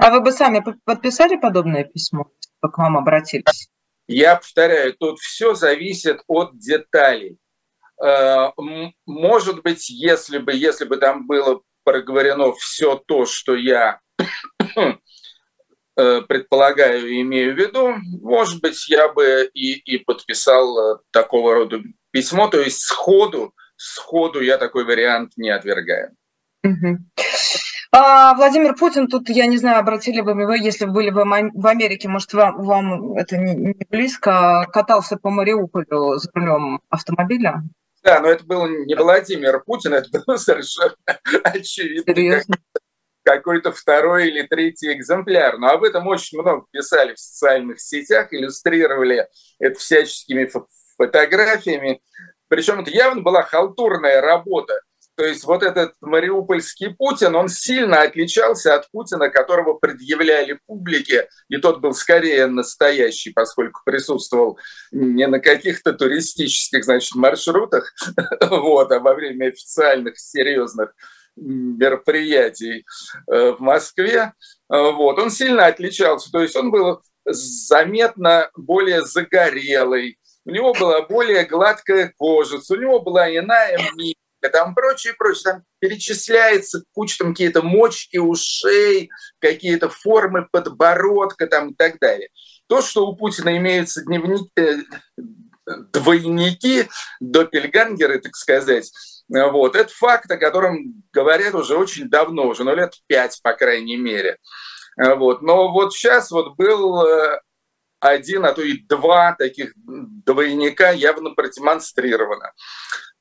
А вы бы сами подписали подобное письмо, к вам обратились? Я повторяю, тут все зависит от деталей. Э, может быть, если бы, если бы там было проговорено все то, что я э, предполагаю и имею в виду, может быть, я бы и, и подписал э, такого рода письмо, то есть сходу, сходу я такой вариант не отвергаю. А, Владимир Путин, тут, я не знаю, обратили бы вы, если были бы в Америке, может, вам, вам это не близко, катался по Мариуполю за рулем автомобиля? Да, но это был не Владимир Путин, это был совершенно очевидно какой-то второй или третий экземпляр. Но об этом очень много писали в социальных сетях, иллюстрировали это всяческими фотографиями. Причем это явно была халтурная работа. То есть вот этот мариупольский Путин, он сильно отличался от Путина, которого предъявляли публике, и тот был скорее настоящий, поскольку присутствовал не на каких-то туристических значит, маршрутах, вот, а во время официальных серьезных мероприятий э, в Москве. Вот. Он сильно отличался, то есть он был заметно более загорелый, у него была более гладкая кожа, у него была иная мимика, там прочее, прочее, там перечисляется куча там какие-то мочки ушей, какие-то формы подбородка там и так далее. То, что у Путина имеются дневники, э, двойники, доппельгангеры, так сказать, вот, это факт, о котором говорят уже очень давно, уже, ну, лет пять, по крайней мере. Вот. Но вот сейчас вот был э, один, а то и два таких двойника явно продемонстрировано.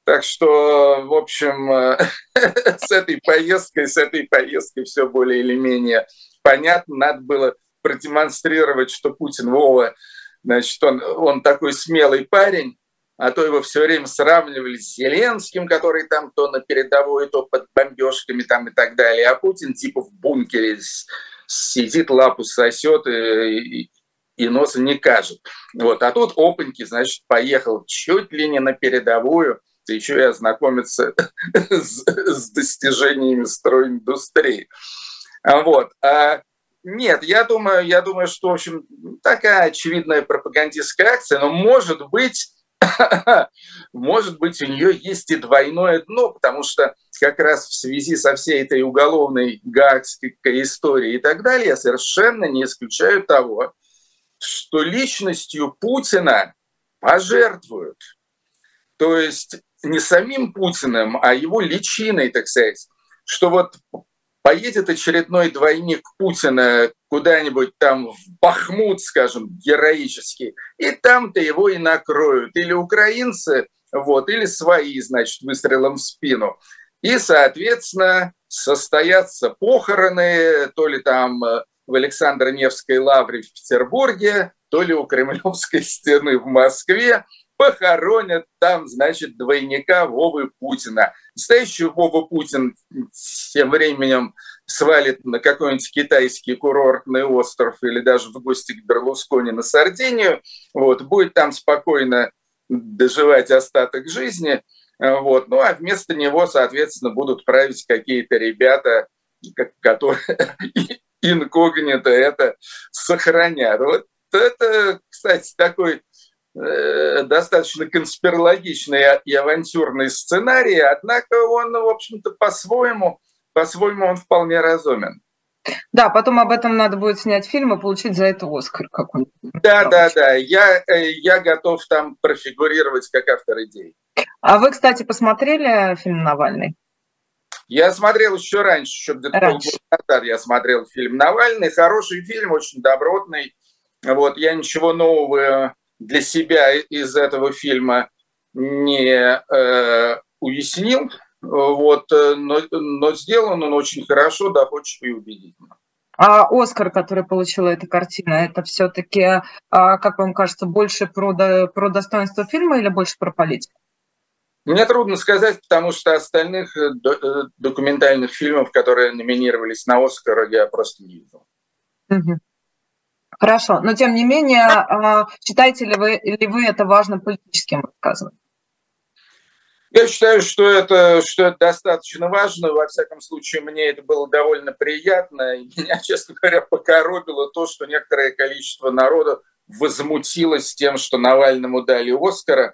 Так что, в общем, э, с этой поездкой, с этой поездкой все более или менее понятно. Надо было продемонстрировать, что Путин Вова, значит, он, он такой смелый парень, а то его все время сравнивали с Зеленским, который там то на передовой, то под бомбежками там и так далее, а Путин типа в бункере сидит, лапу сосет и, и носа не кажет. Вот. А тут опаньки, значит, поехал чуть ли не на передовую, да еще и ознакомиться с, с достижениями стройиндустрии. Вот. А нет, я думаю, я думаю, что, в общем, такая очевидная пропагандистская акция, но может быть, может быть, у нее есть и двойное дно, потому что как раз в связи со всей этой уголовной гаагской историей и так далее, я совершенно не исключаю того, что личностью Путина пожертвуют. То есть не самим Путиным, а его личиной, так сказать. Что вот поедет очередной двойник Путина куда-нибудь там в Бахмут, скажем, героически, и там-то его и накроют. Или украинцы, вот, или свои, значит, выстрелом в спину. И, соответственно, состоятся похороны, то ли там э, в Александро-Невской лавре в Петербурге, то ли у Кремлевской стены в Москве, похоронят там, значит, двойника Вовы Путина. Настоящий Вова Путин тем временем свалит на какой-нибудь китайский курортный остров или даже в гости к Берлускони на Сардинию, вот, будет там спокойно доживать остаток жизни, вот, ну а вместо него, соответственно, будут править какие-то ребята, которые инкогнито это сохранят. Вот это, кстати, такой достаточно конспирологичный и авантюрный сценарий, однако он, в общем-то, по-своему, по-своему он вполне разумен. Да, потом об этом надо будет снять фильм и получить за это Оскар какой-нибудь. Да, да, да. Я, э, я готов там профигурировать как автор идей. А вы, кстати, посмотрели фильм Навальный? Я смотрел еще раньше, еще где-то полгода назад я смотрел фильм «Навальный». Хороший фильм, очень добротный. Вот, я ничего нового для себя из этого фильма не э, уяснил, вот, э, но, но сделан он очень хорошо, доходчиво и убедительно. А Оскар, который получила эта картина, это все-таки, а, как вам кажется, больше про, про достоинство фильма или больше про политику? Мне трудно сказать, потому что остальных э, э, документальных фильмов, которые номинировались на Оскар, я просто не видел. Хорошо, но тем не менее, а, считаете ли вы, ли вы это важным политическим рассказом? Я считаю, что это, что это достаточно важно. Во всяком случае, мне это было довольно приятно. И меня, честно говоря, покоробило то, что некоторое количество народа возмутилось тем, что Навальному дали Оскара.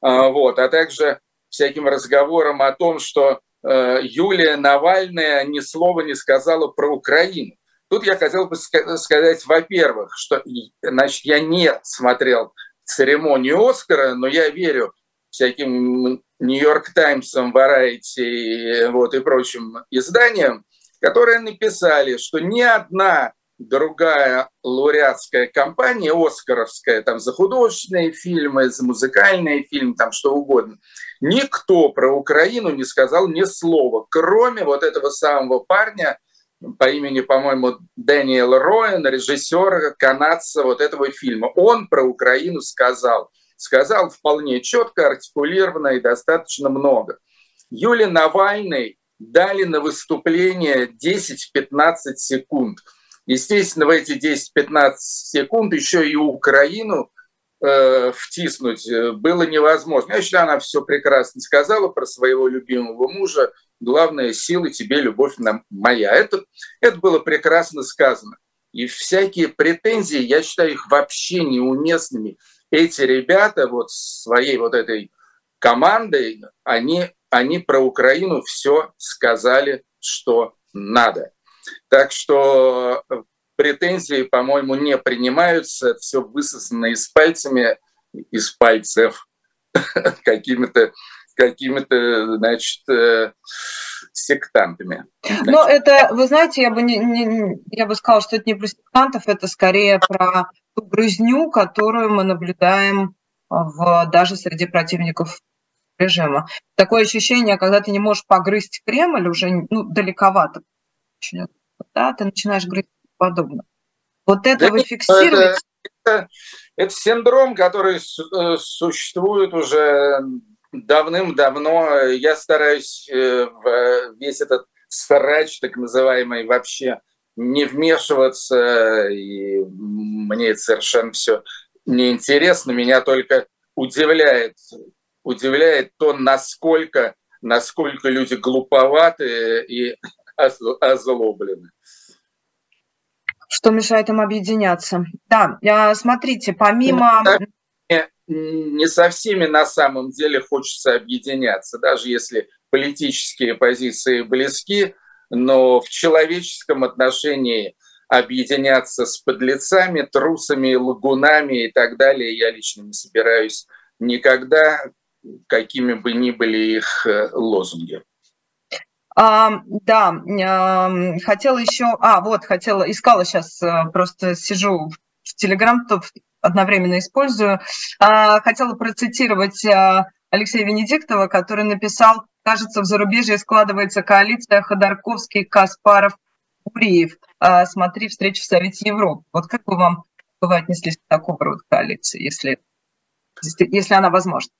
Вот, а также всяким разговорам о том, что э, Юлия Навальная ни слова не сказала про Украину. Тут я хотел бы сказать, во-первых, что значит, я не смотрел церемонию Оскара, но я верю всяким Нью-Йорк Таймсом, Variety вот, и прочим изданиям, которые написали, что ни одна другая лауреатская компания, Оскаровская, там за художественные фильмы, за музыкальные фильмы, там что угодно, никто про Украину не сказал ни слова, кроме вот этого самого парня по имени, по-моему, Дэниел Роэн, режиссер канадца вот этого фильма. Он про Украину сказал. Сказал вполне четко, артикулированно и достаточно много. Юле Навальной дали на выступление 10-15 секунд – Естественно, в эти 10-15 секунд еще и Украину э, втиснуть э, было невозможно. Я считаю, она все прекрасно сказала про своего любимого мужа. Главная сила тебе, любовь моя. Это, это было прекрасно сказано. И всякие претензии, я считаю их вообще неуместными. Эти ребята вот своей вот этой командой, они они про Украину все сказали, что надо. Так что претензии, по-моему, не принимаются, все высосано из пальцами, из пальцев какими-то какими-то, значит, э, сектантами. Но это, вы знаете, я бы, не, не, я бы сказала, что это не про сектантов, это скорее про ту грызню, которую мы наблюдаем в, даже среди противников режима. Такое ощущение, когда ты не можешь погрызть Кремль, уже ну, далековато. Да, ты начинаешь грызть подобно. Вот это да вы фиксируете? Это, это, это синдром, который э, существует уже давным-давно. Я стараюсь э, в весь этот срач, так называемый, вообще не вмешиваться, и мне это совершенно все неинтересно. Меня только удивляет, удивляет то, насколько, насколько люди глуповаты и озлоблены. Что мешает им объединяться? Да, смотрите, помимо... Не со всеми на самом деле хочется объединяться, даже если политические позиции близки, но в человеческом отношении объединяться с подлецами, трусами, лагунами и так далее я лично не собираюсь никогда, какими бы ни были их э, лозунги. А, да, а, хотела еще, а вот хотела, искала сейчас, э, просто сижу в Телеграм, одновременно использую. А, хотела процитировать а, Алексея Венедиктова, который написал, кажется, в зарубежье складывается коалиция Ходорковский, Каспаров, Гуриев. А, смотри, встреча в Совете Европы. Вот как бы вам вы отнеслись к такому рода коалиции, если, если она возможна?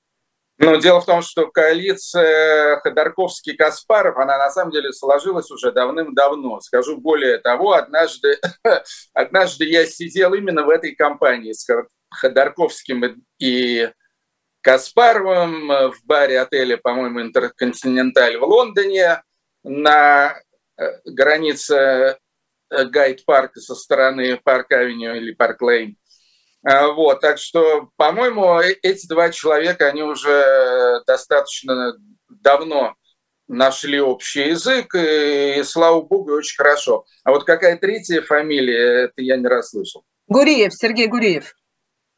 Но дело в том, что коалиция Ходорковский-Каспаров, она на самом деле сложилась уже давным-давно. Скажу более того, однажды, однажды я сидел именно в этой компании с Ходорковским и Каспаровым в баре отеля, по-моему, Интерконтиненталь в Лондоне на э, границе э, Гайд-парка со стороны Парк-авеню или Парк-лейн. А, вот, так что, по-моему, э, эти два человека, они уже достаточно давно нашли общий язык, и, слава богу, очень хорошо. А вот какая третья фамилия, это я не расслышал. Гуриев, Сергей Гуриев.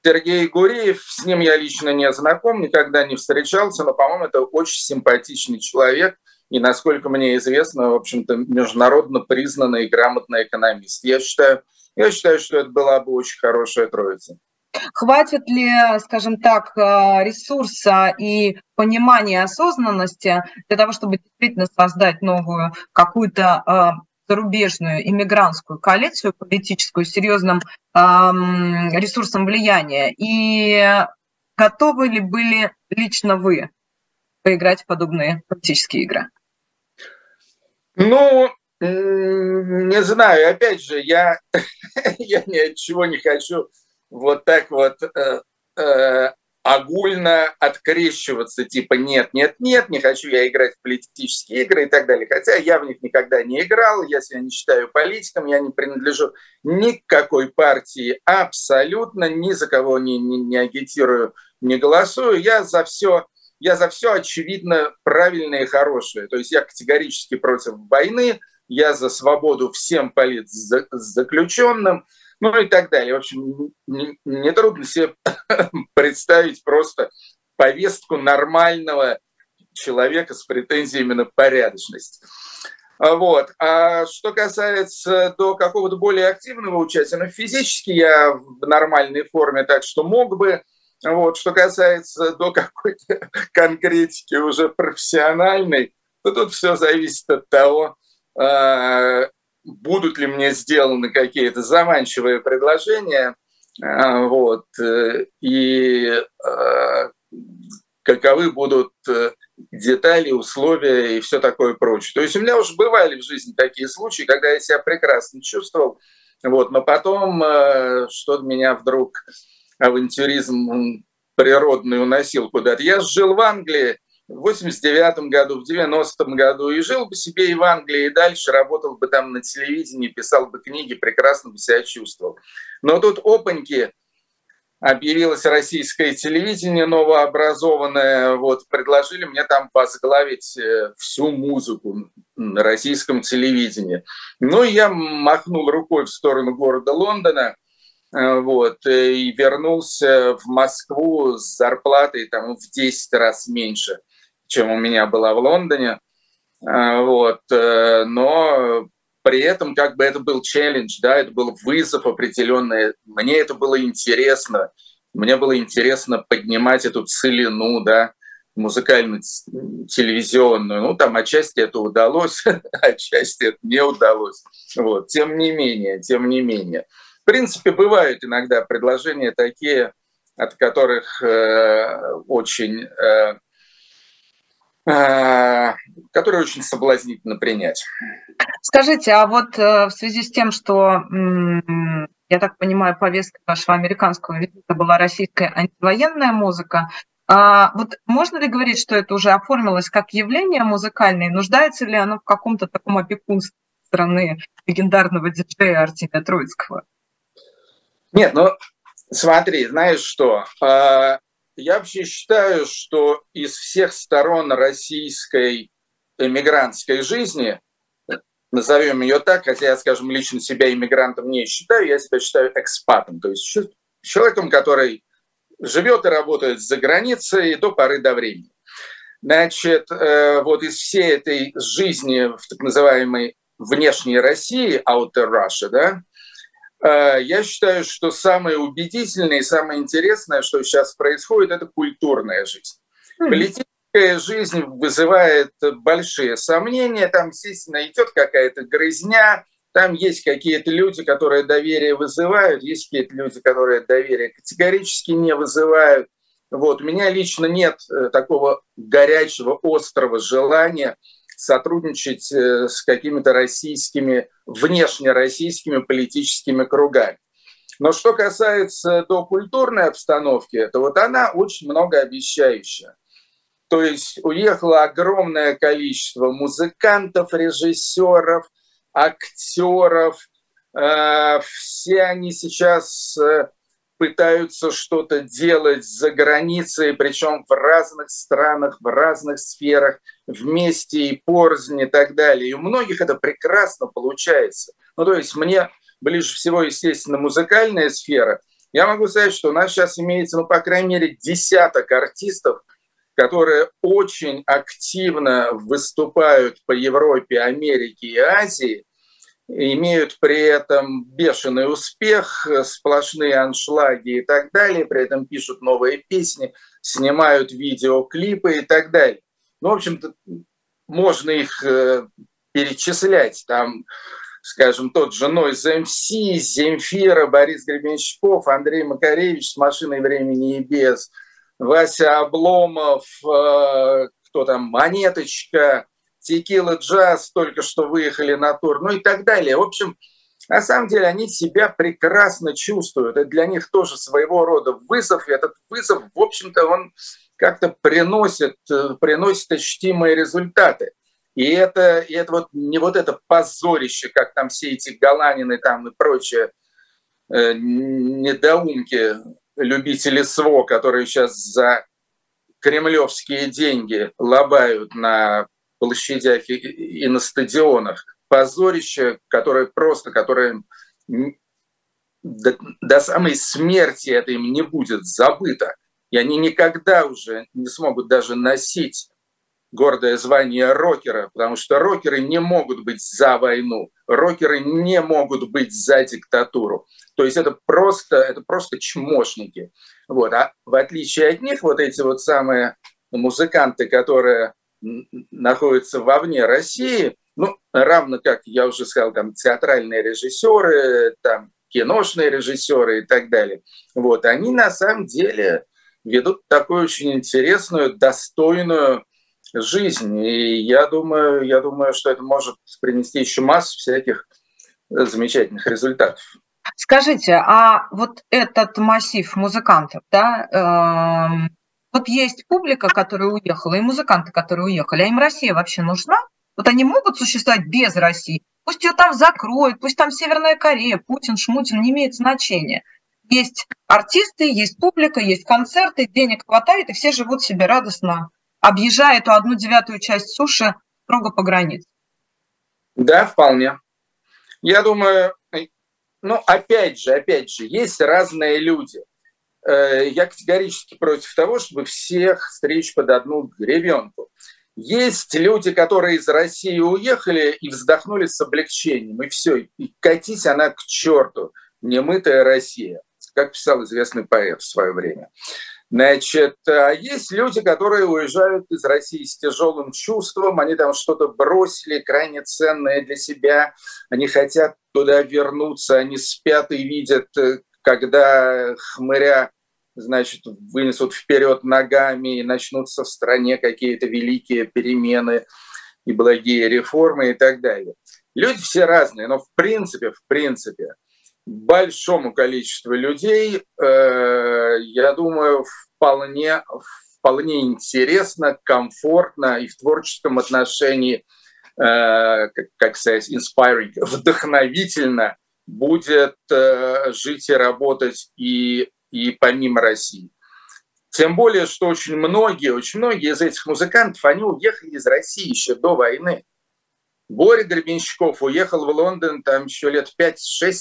Сергей Гуриев, с ним я лично не знаком, никогда не встречался, но, по-моему, это очень симпатичный человек, и, насколько мне известно, в общем-то, международно признанный и грамотный экономист. Я считаю, я считаю, что это была бы очень хорошая троица. Хватит ли, скажем так, э, ресурса и понимания осознанности для того, чтобы действительно создать новую какую-то э, зарубежную иммигрантскую коалицию политическую с серьезным ресурсом влияния? И готовы ли были лично вы поиграть в подобные политические игры? Ну, не знаю, опять же, я, я ни от чего не хочу вот так вот э, э, огульно открещиваться, типа нет, нет, нет, не хочу я играть в политические игры и так далее. Хотя я в них никогда не играл, я себя не считаю политиком, я не принадлежу ни к какой партии абсолютно, ни за кого не, не, не агитирую, не голосую. Я за все я за все очевидно правильное и хорошее. То есть я категорически против войны, я за свободу всем политзаключенным, ну и так далее. В общем, нетрудно себе представить просто повестку нормального человека с претензиями на порядочность. Вот. А что касается до какого-то более активного участия, ну, физически я в нормальной форме, так что мог бы. Вот. Что касается до какой-то конкретики уже профессиональной, то тут все зависит от того, а, будут ли мне сделаны какие-то заманчивые предложения, а, вот, э, и каковы будут э, детали, условия и все такое прочее. То есть у меня уже бывали в жизни такие случаи, когда я себя прекрасно чувствовал, вот, но потом э, что-то меня вдруг авантюризм природный уносил куда-то. Я жил в Англии, в 89 году, в 90-м году и жил бы себе и в Англии, и дальше работал бы там на телевидении, писал бы книги, прекрасно бы себя чувствовал. Но тут опаньки, объявилось российское телевидение новообразованное, вот, предложили мне там возглавить э, всю музыку на российском телевидении. Ну, я махнул рукой в сторону города Лондона, э, вот, и вернулся в Москву с зарплатой там в 10 раз меньше, чем у меня была в Лондоне. Э, вот, но при этом как бы это был челлендж, да, это был вызов определенный. Мне это было интересно. Мне было интересно поднимать эту целину, да, музыкальную, телевизионную. Ну, там отчасти это удалось, отчасти это не удалось. Вот. Тем не менее, тем не менее. В принципе, бывают иногда предложения такие, от которых э, очень э, Э, который очень соблазнительно принять. Скажите, а вот э, в связи с тем, что, я так понимаю, повестка вашего американского визита была российская антивоенная музыка, а вот можно ли говорить, что это уже оформилось как явление музыкальное? Нуждается ли оно в каком-то таком опекунстве страны легендарного диджея Артемия Троицкого? Нет, ну смотри, знаешь что, э, я вообще считаю, что из всех сторон российской эмигрантской жизни, назовем ее так, хотя я, скажем, лично себя иммигрантом не считаю, я себя считаю экспатом, то есть человеком, который живет и работает за границей до поры до времени. Значит, э, вот из всей этой жизни в так называемой внешней России, outer Russia, да, я считаю, что самое убедительное и самое интересное, что сейчас происходит, это культурная жизнь. Политическая жизнь вызывает большие сомнения, там, естественно, идет какая-то грызня, там есть какие-то люди, которые доверие вызывают, есть какие-то люди, которые доверие категорически не вызывают. Вот. У меня лично нет э, такого горячего, острого желания сотрудничать э, с какими-то российскими, внешне российскими политическими кругами. Но что касается до культурной обстановки, то вот она очень многообещающая. То есть уехало огромное количество музыкантов, режиссеров, актеров. Э, все они сейчас э, пытаются что-то делать за границей, причем в разных странах, в разных сферах, вместе и порознь и так далее. И у многих это прекрасно получается. Ну, то есть мне ближе всего, естественно, музыкальная сфера. Я могу сказать, что у нас сейчас имеется, ну, по крайней мере, десяток артистов, которые очень активно выступают по Европе, Америке и Азии – имеют при этом бешеный успех, сплошные аншлаги и так далее, при этом пишут новые песни, снимают видеоклипы и так далее. Ну, в общем-то, можно их э, перечислять. Там, скажем, тот же Нойз МС, Земфира, Борис Гребенщиков, Андрей Макаревич с «Машиной времени и без», Вася Обломов, э, кто там, Монеточка – Текила Джаз только что выехали на тур, ну и так далее. В общем, на самом деле они себя прекрасно чувствуют. Это для них тоже своего рода вызов. И этот вызов, в общем-то, он как-то приносит, э, приносит ощутимые результаты. И это, и это вот не вот это позорище, как там все эти Галанины там и прочие э, недоумки, любители СВО, которые сейчас за кремлевские деньги лобают на площадях и, и на стадионах. Позорище, которое просто, которое до, до самой смерти это им не будет забыто. И они никогда уже не смогут даже носить гордое звание рокера, потому что рокеры не могут быть за войну, рокеры не могут быть за диктатуру. То есть это просто, это просто чмошники. Вот. А в отличие от них, вот эти вот самые музыканты, которые находятся вовне России, ну, равно как я уже сказал, там театральные режиссеры, там киношные режиссеры и так далее, вот, они на самом деле ведут такую очень интересную, достойную жизнь. И я думаю, я думаю, что это может принести еще массу всяких замечательных результатов. Скажите, а вот этот массив музыкантов, да, эм, вот есть публика, которая уехала, и музыканты, которые уехали. А им Россия вообще нужна? Вот они могут существовать без России? Пусть ее там закроют, пусть там Северная Корея, Путин, Шмутин, не имеет значения. Есть артисты, есть публика, есть концерты, денег хватает, и все живут себе радостно, объезжая эту одну девятую часть суши строго по границе. Да, вполне. Я думаю, ну, опять же, опять же, есть разные люди. Э, я категорически против того, чтобы всех встреч под одну гребенку. Есть люди, которые из России уехали и вздохнули с облегчением, и все, и катись она к черту, немытая Россия, как писал известный поэт в свое время. Значит, а есть люди, которые уезжают из России с тяжелым чувством, они там что-то бросили крайне ценное для себя, они хотят туда вернуться, они спят и видят, э, когда хмыря значит, вынесут вперед ногами и начнутся в стране какие-то великие перемены и благие реформы и так далее. Люди все разные, но в принципе, в принципе, большому количеству людей, э, я думаю, вполне, вполне интересно, комфортно и в творческом отношении, э, как, сказать, inspiring, вдохновительно будет э, жить и работать и и помимо России. Тем более, что очень многие, очень многие из этих музыкантов, они уехали из России еще до войны. Боря Гребенщиков уехал в Лондон там еще лет 5-6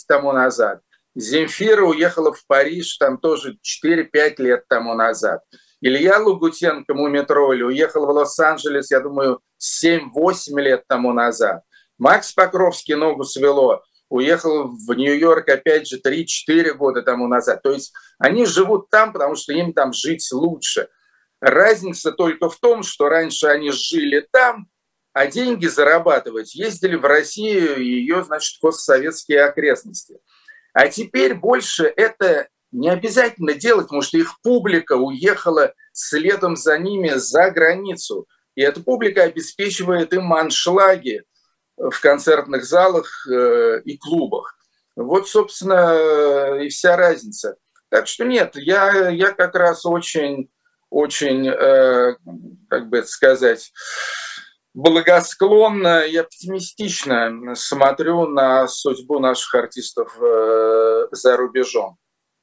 тому назад. Земфира уехала в Париж там тоже 4-5 лет тому назад. Илья Лугутенко, Мумитроли, уехал в Лос-Анджелес, я думаю, 7-8 лет тому назад. Макс Покровский ногу свело уехал в Нью-Йорк, опять же, 3-4 года тому назад. То есть они живут там, потому что им там жить лучше. Разница только в том, что раньше они жили там, а деньги зарабатывать ездили в Россию и ее, значит, постсоветские окрестности. А теперь больше это не обязательно делать, потому что их публика уехала следом за ними за границу. И эта публика обеспечивает им аншлаги, в концертных залах э, и клубах. Вот, собственно, и вся разница. Так что нет, я, я как раз очень, очень, э, как бы сказать, благосклонно и оптимистично смотрю на судьбу наших артистов э, за рубежом.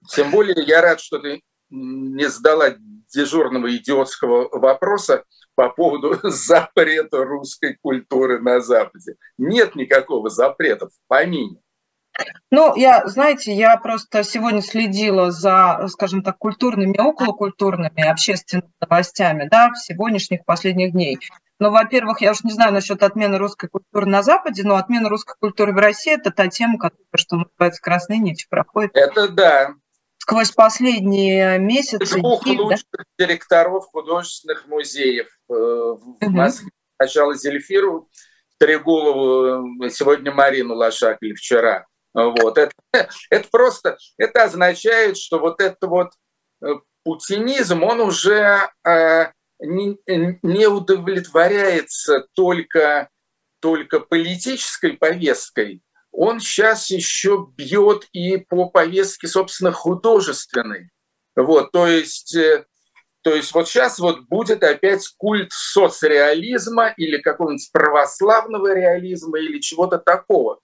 Тем более я рад, что ты не задала дежурного идиотского вопроса по поводу запрета русской культуры на Западе. Нет никакого запрета в помине. Ну, я, знаете, я просто сегодня следила за, скажем так, культурными, околокультурными общественными новостями, да, сегодняшних последних дней. Но, во-первых, я уж не знаю насчет отмены русской культуры на Западе, но отмена русской культуры в России – это та тема, которая, что называется, красной нитью проходит. Это да, сквозь последние месяцы. Двух лучших да? директоров художественных музеев э, в Москве. Сначала Зельфиру Трегулову, сегодня Марину Лошак или вчера. Вот. Это, это просто, это означает, что вот этот вот э, путинизм, он уже э, не, не удовлетворяется только, только политической повесткой, он сейчас еще бьет и по повестке, собственно, художественной. Вот, то есть, э, то есть вот сейчас вот будет опять культ соцреализма или какого-нибудь православного реализма или чего-то такого.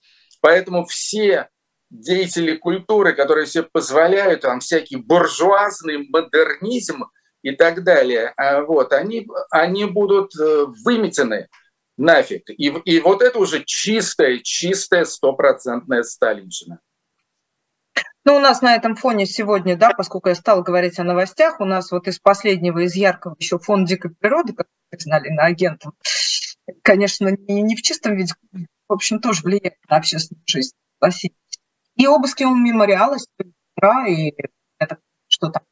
Поэтому все деятели культуры, которые себе позволяют там всякий буржуазный модернизм и так далее, а вот, они, они будут э, выметены нафиг. И, и вот это уже чистая, чистая стопроцентная сталинщина. Ну, у нас на этом фоне сегодня, да, поскольку я стала говорить о новостях, у нас вот из последнего, из яркого еще фонд дикой природы, как признали на агентом, конечно, не, не в чистом виде, в общем, тоже влияет на общественную жизнь. И обыски у мемориала, и это что там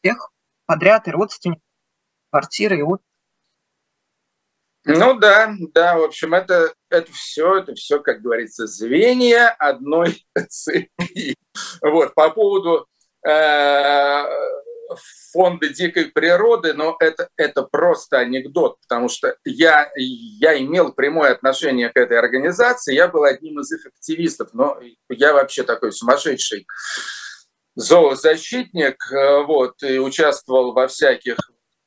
всех подряд, и родственников, квартиры, и вот ну да, да, в общем, это, это все, это все, как говорится, звенья одной цепи. Вот, по поводу э, фонда дикой природы, но это, это просто анекдот, потому что я, я имел прямое отношение к этой организации, я был одним из их активистов, но я вообще такой сумасшедший зоозащитник, э, вот, и участвовал во всяких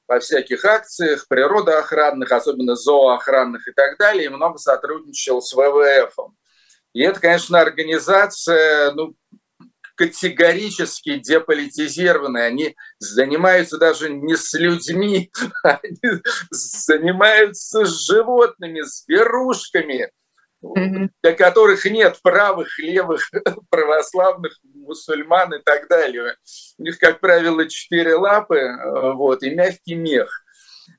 во всяких акциях, природоохранных, особенно зооохранных и так далее, и много сотрудничал с ВВФ. И это, конечно, организация, ну, категорически деполитизированы. Они занимаются даже не с людьми, они занимаются с животными, с зверушками, для которых нет правых, левых, православных, мусульман и так далее. У них, как правило, четыре лапы э, вот, и мягкий мех.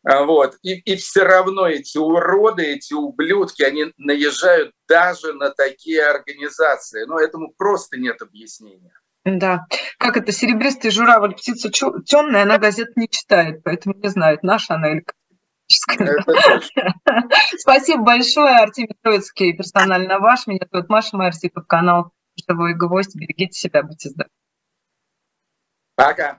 А, вот. И, и все равно эти уроды, эти ублюдки, они наезжают даже на такие организации. Но этому просто нет объяснения. Да, как это серебристый журавль, птица темная, она газет не читает, поэтому не знает, наша она или Спасибо большое, Артемий Троицкий, персонально ваш. Меня зовут Маша Марсиков, канал «Живой гвоздь». Берегите себя, будьте здоровы. Пока.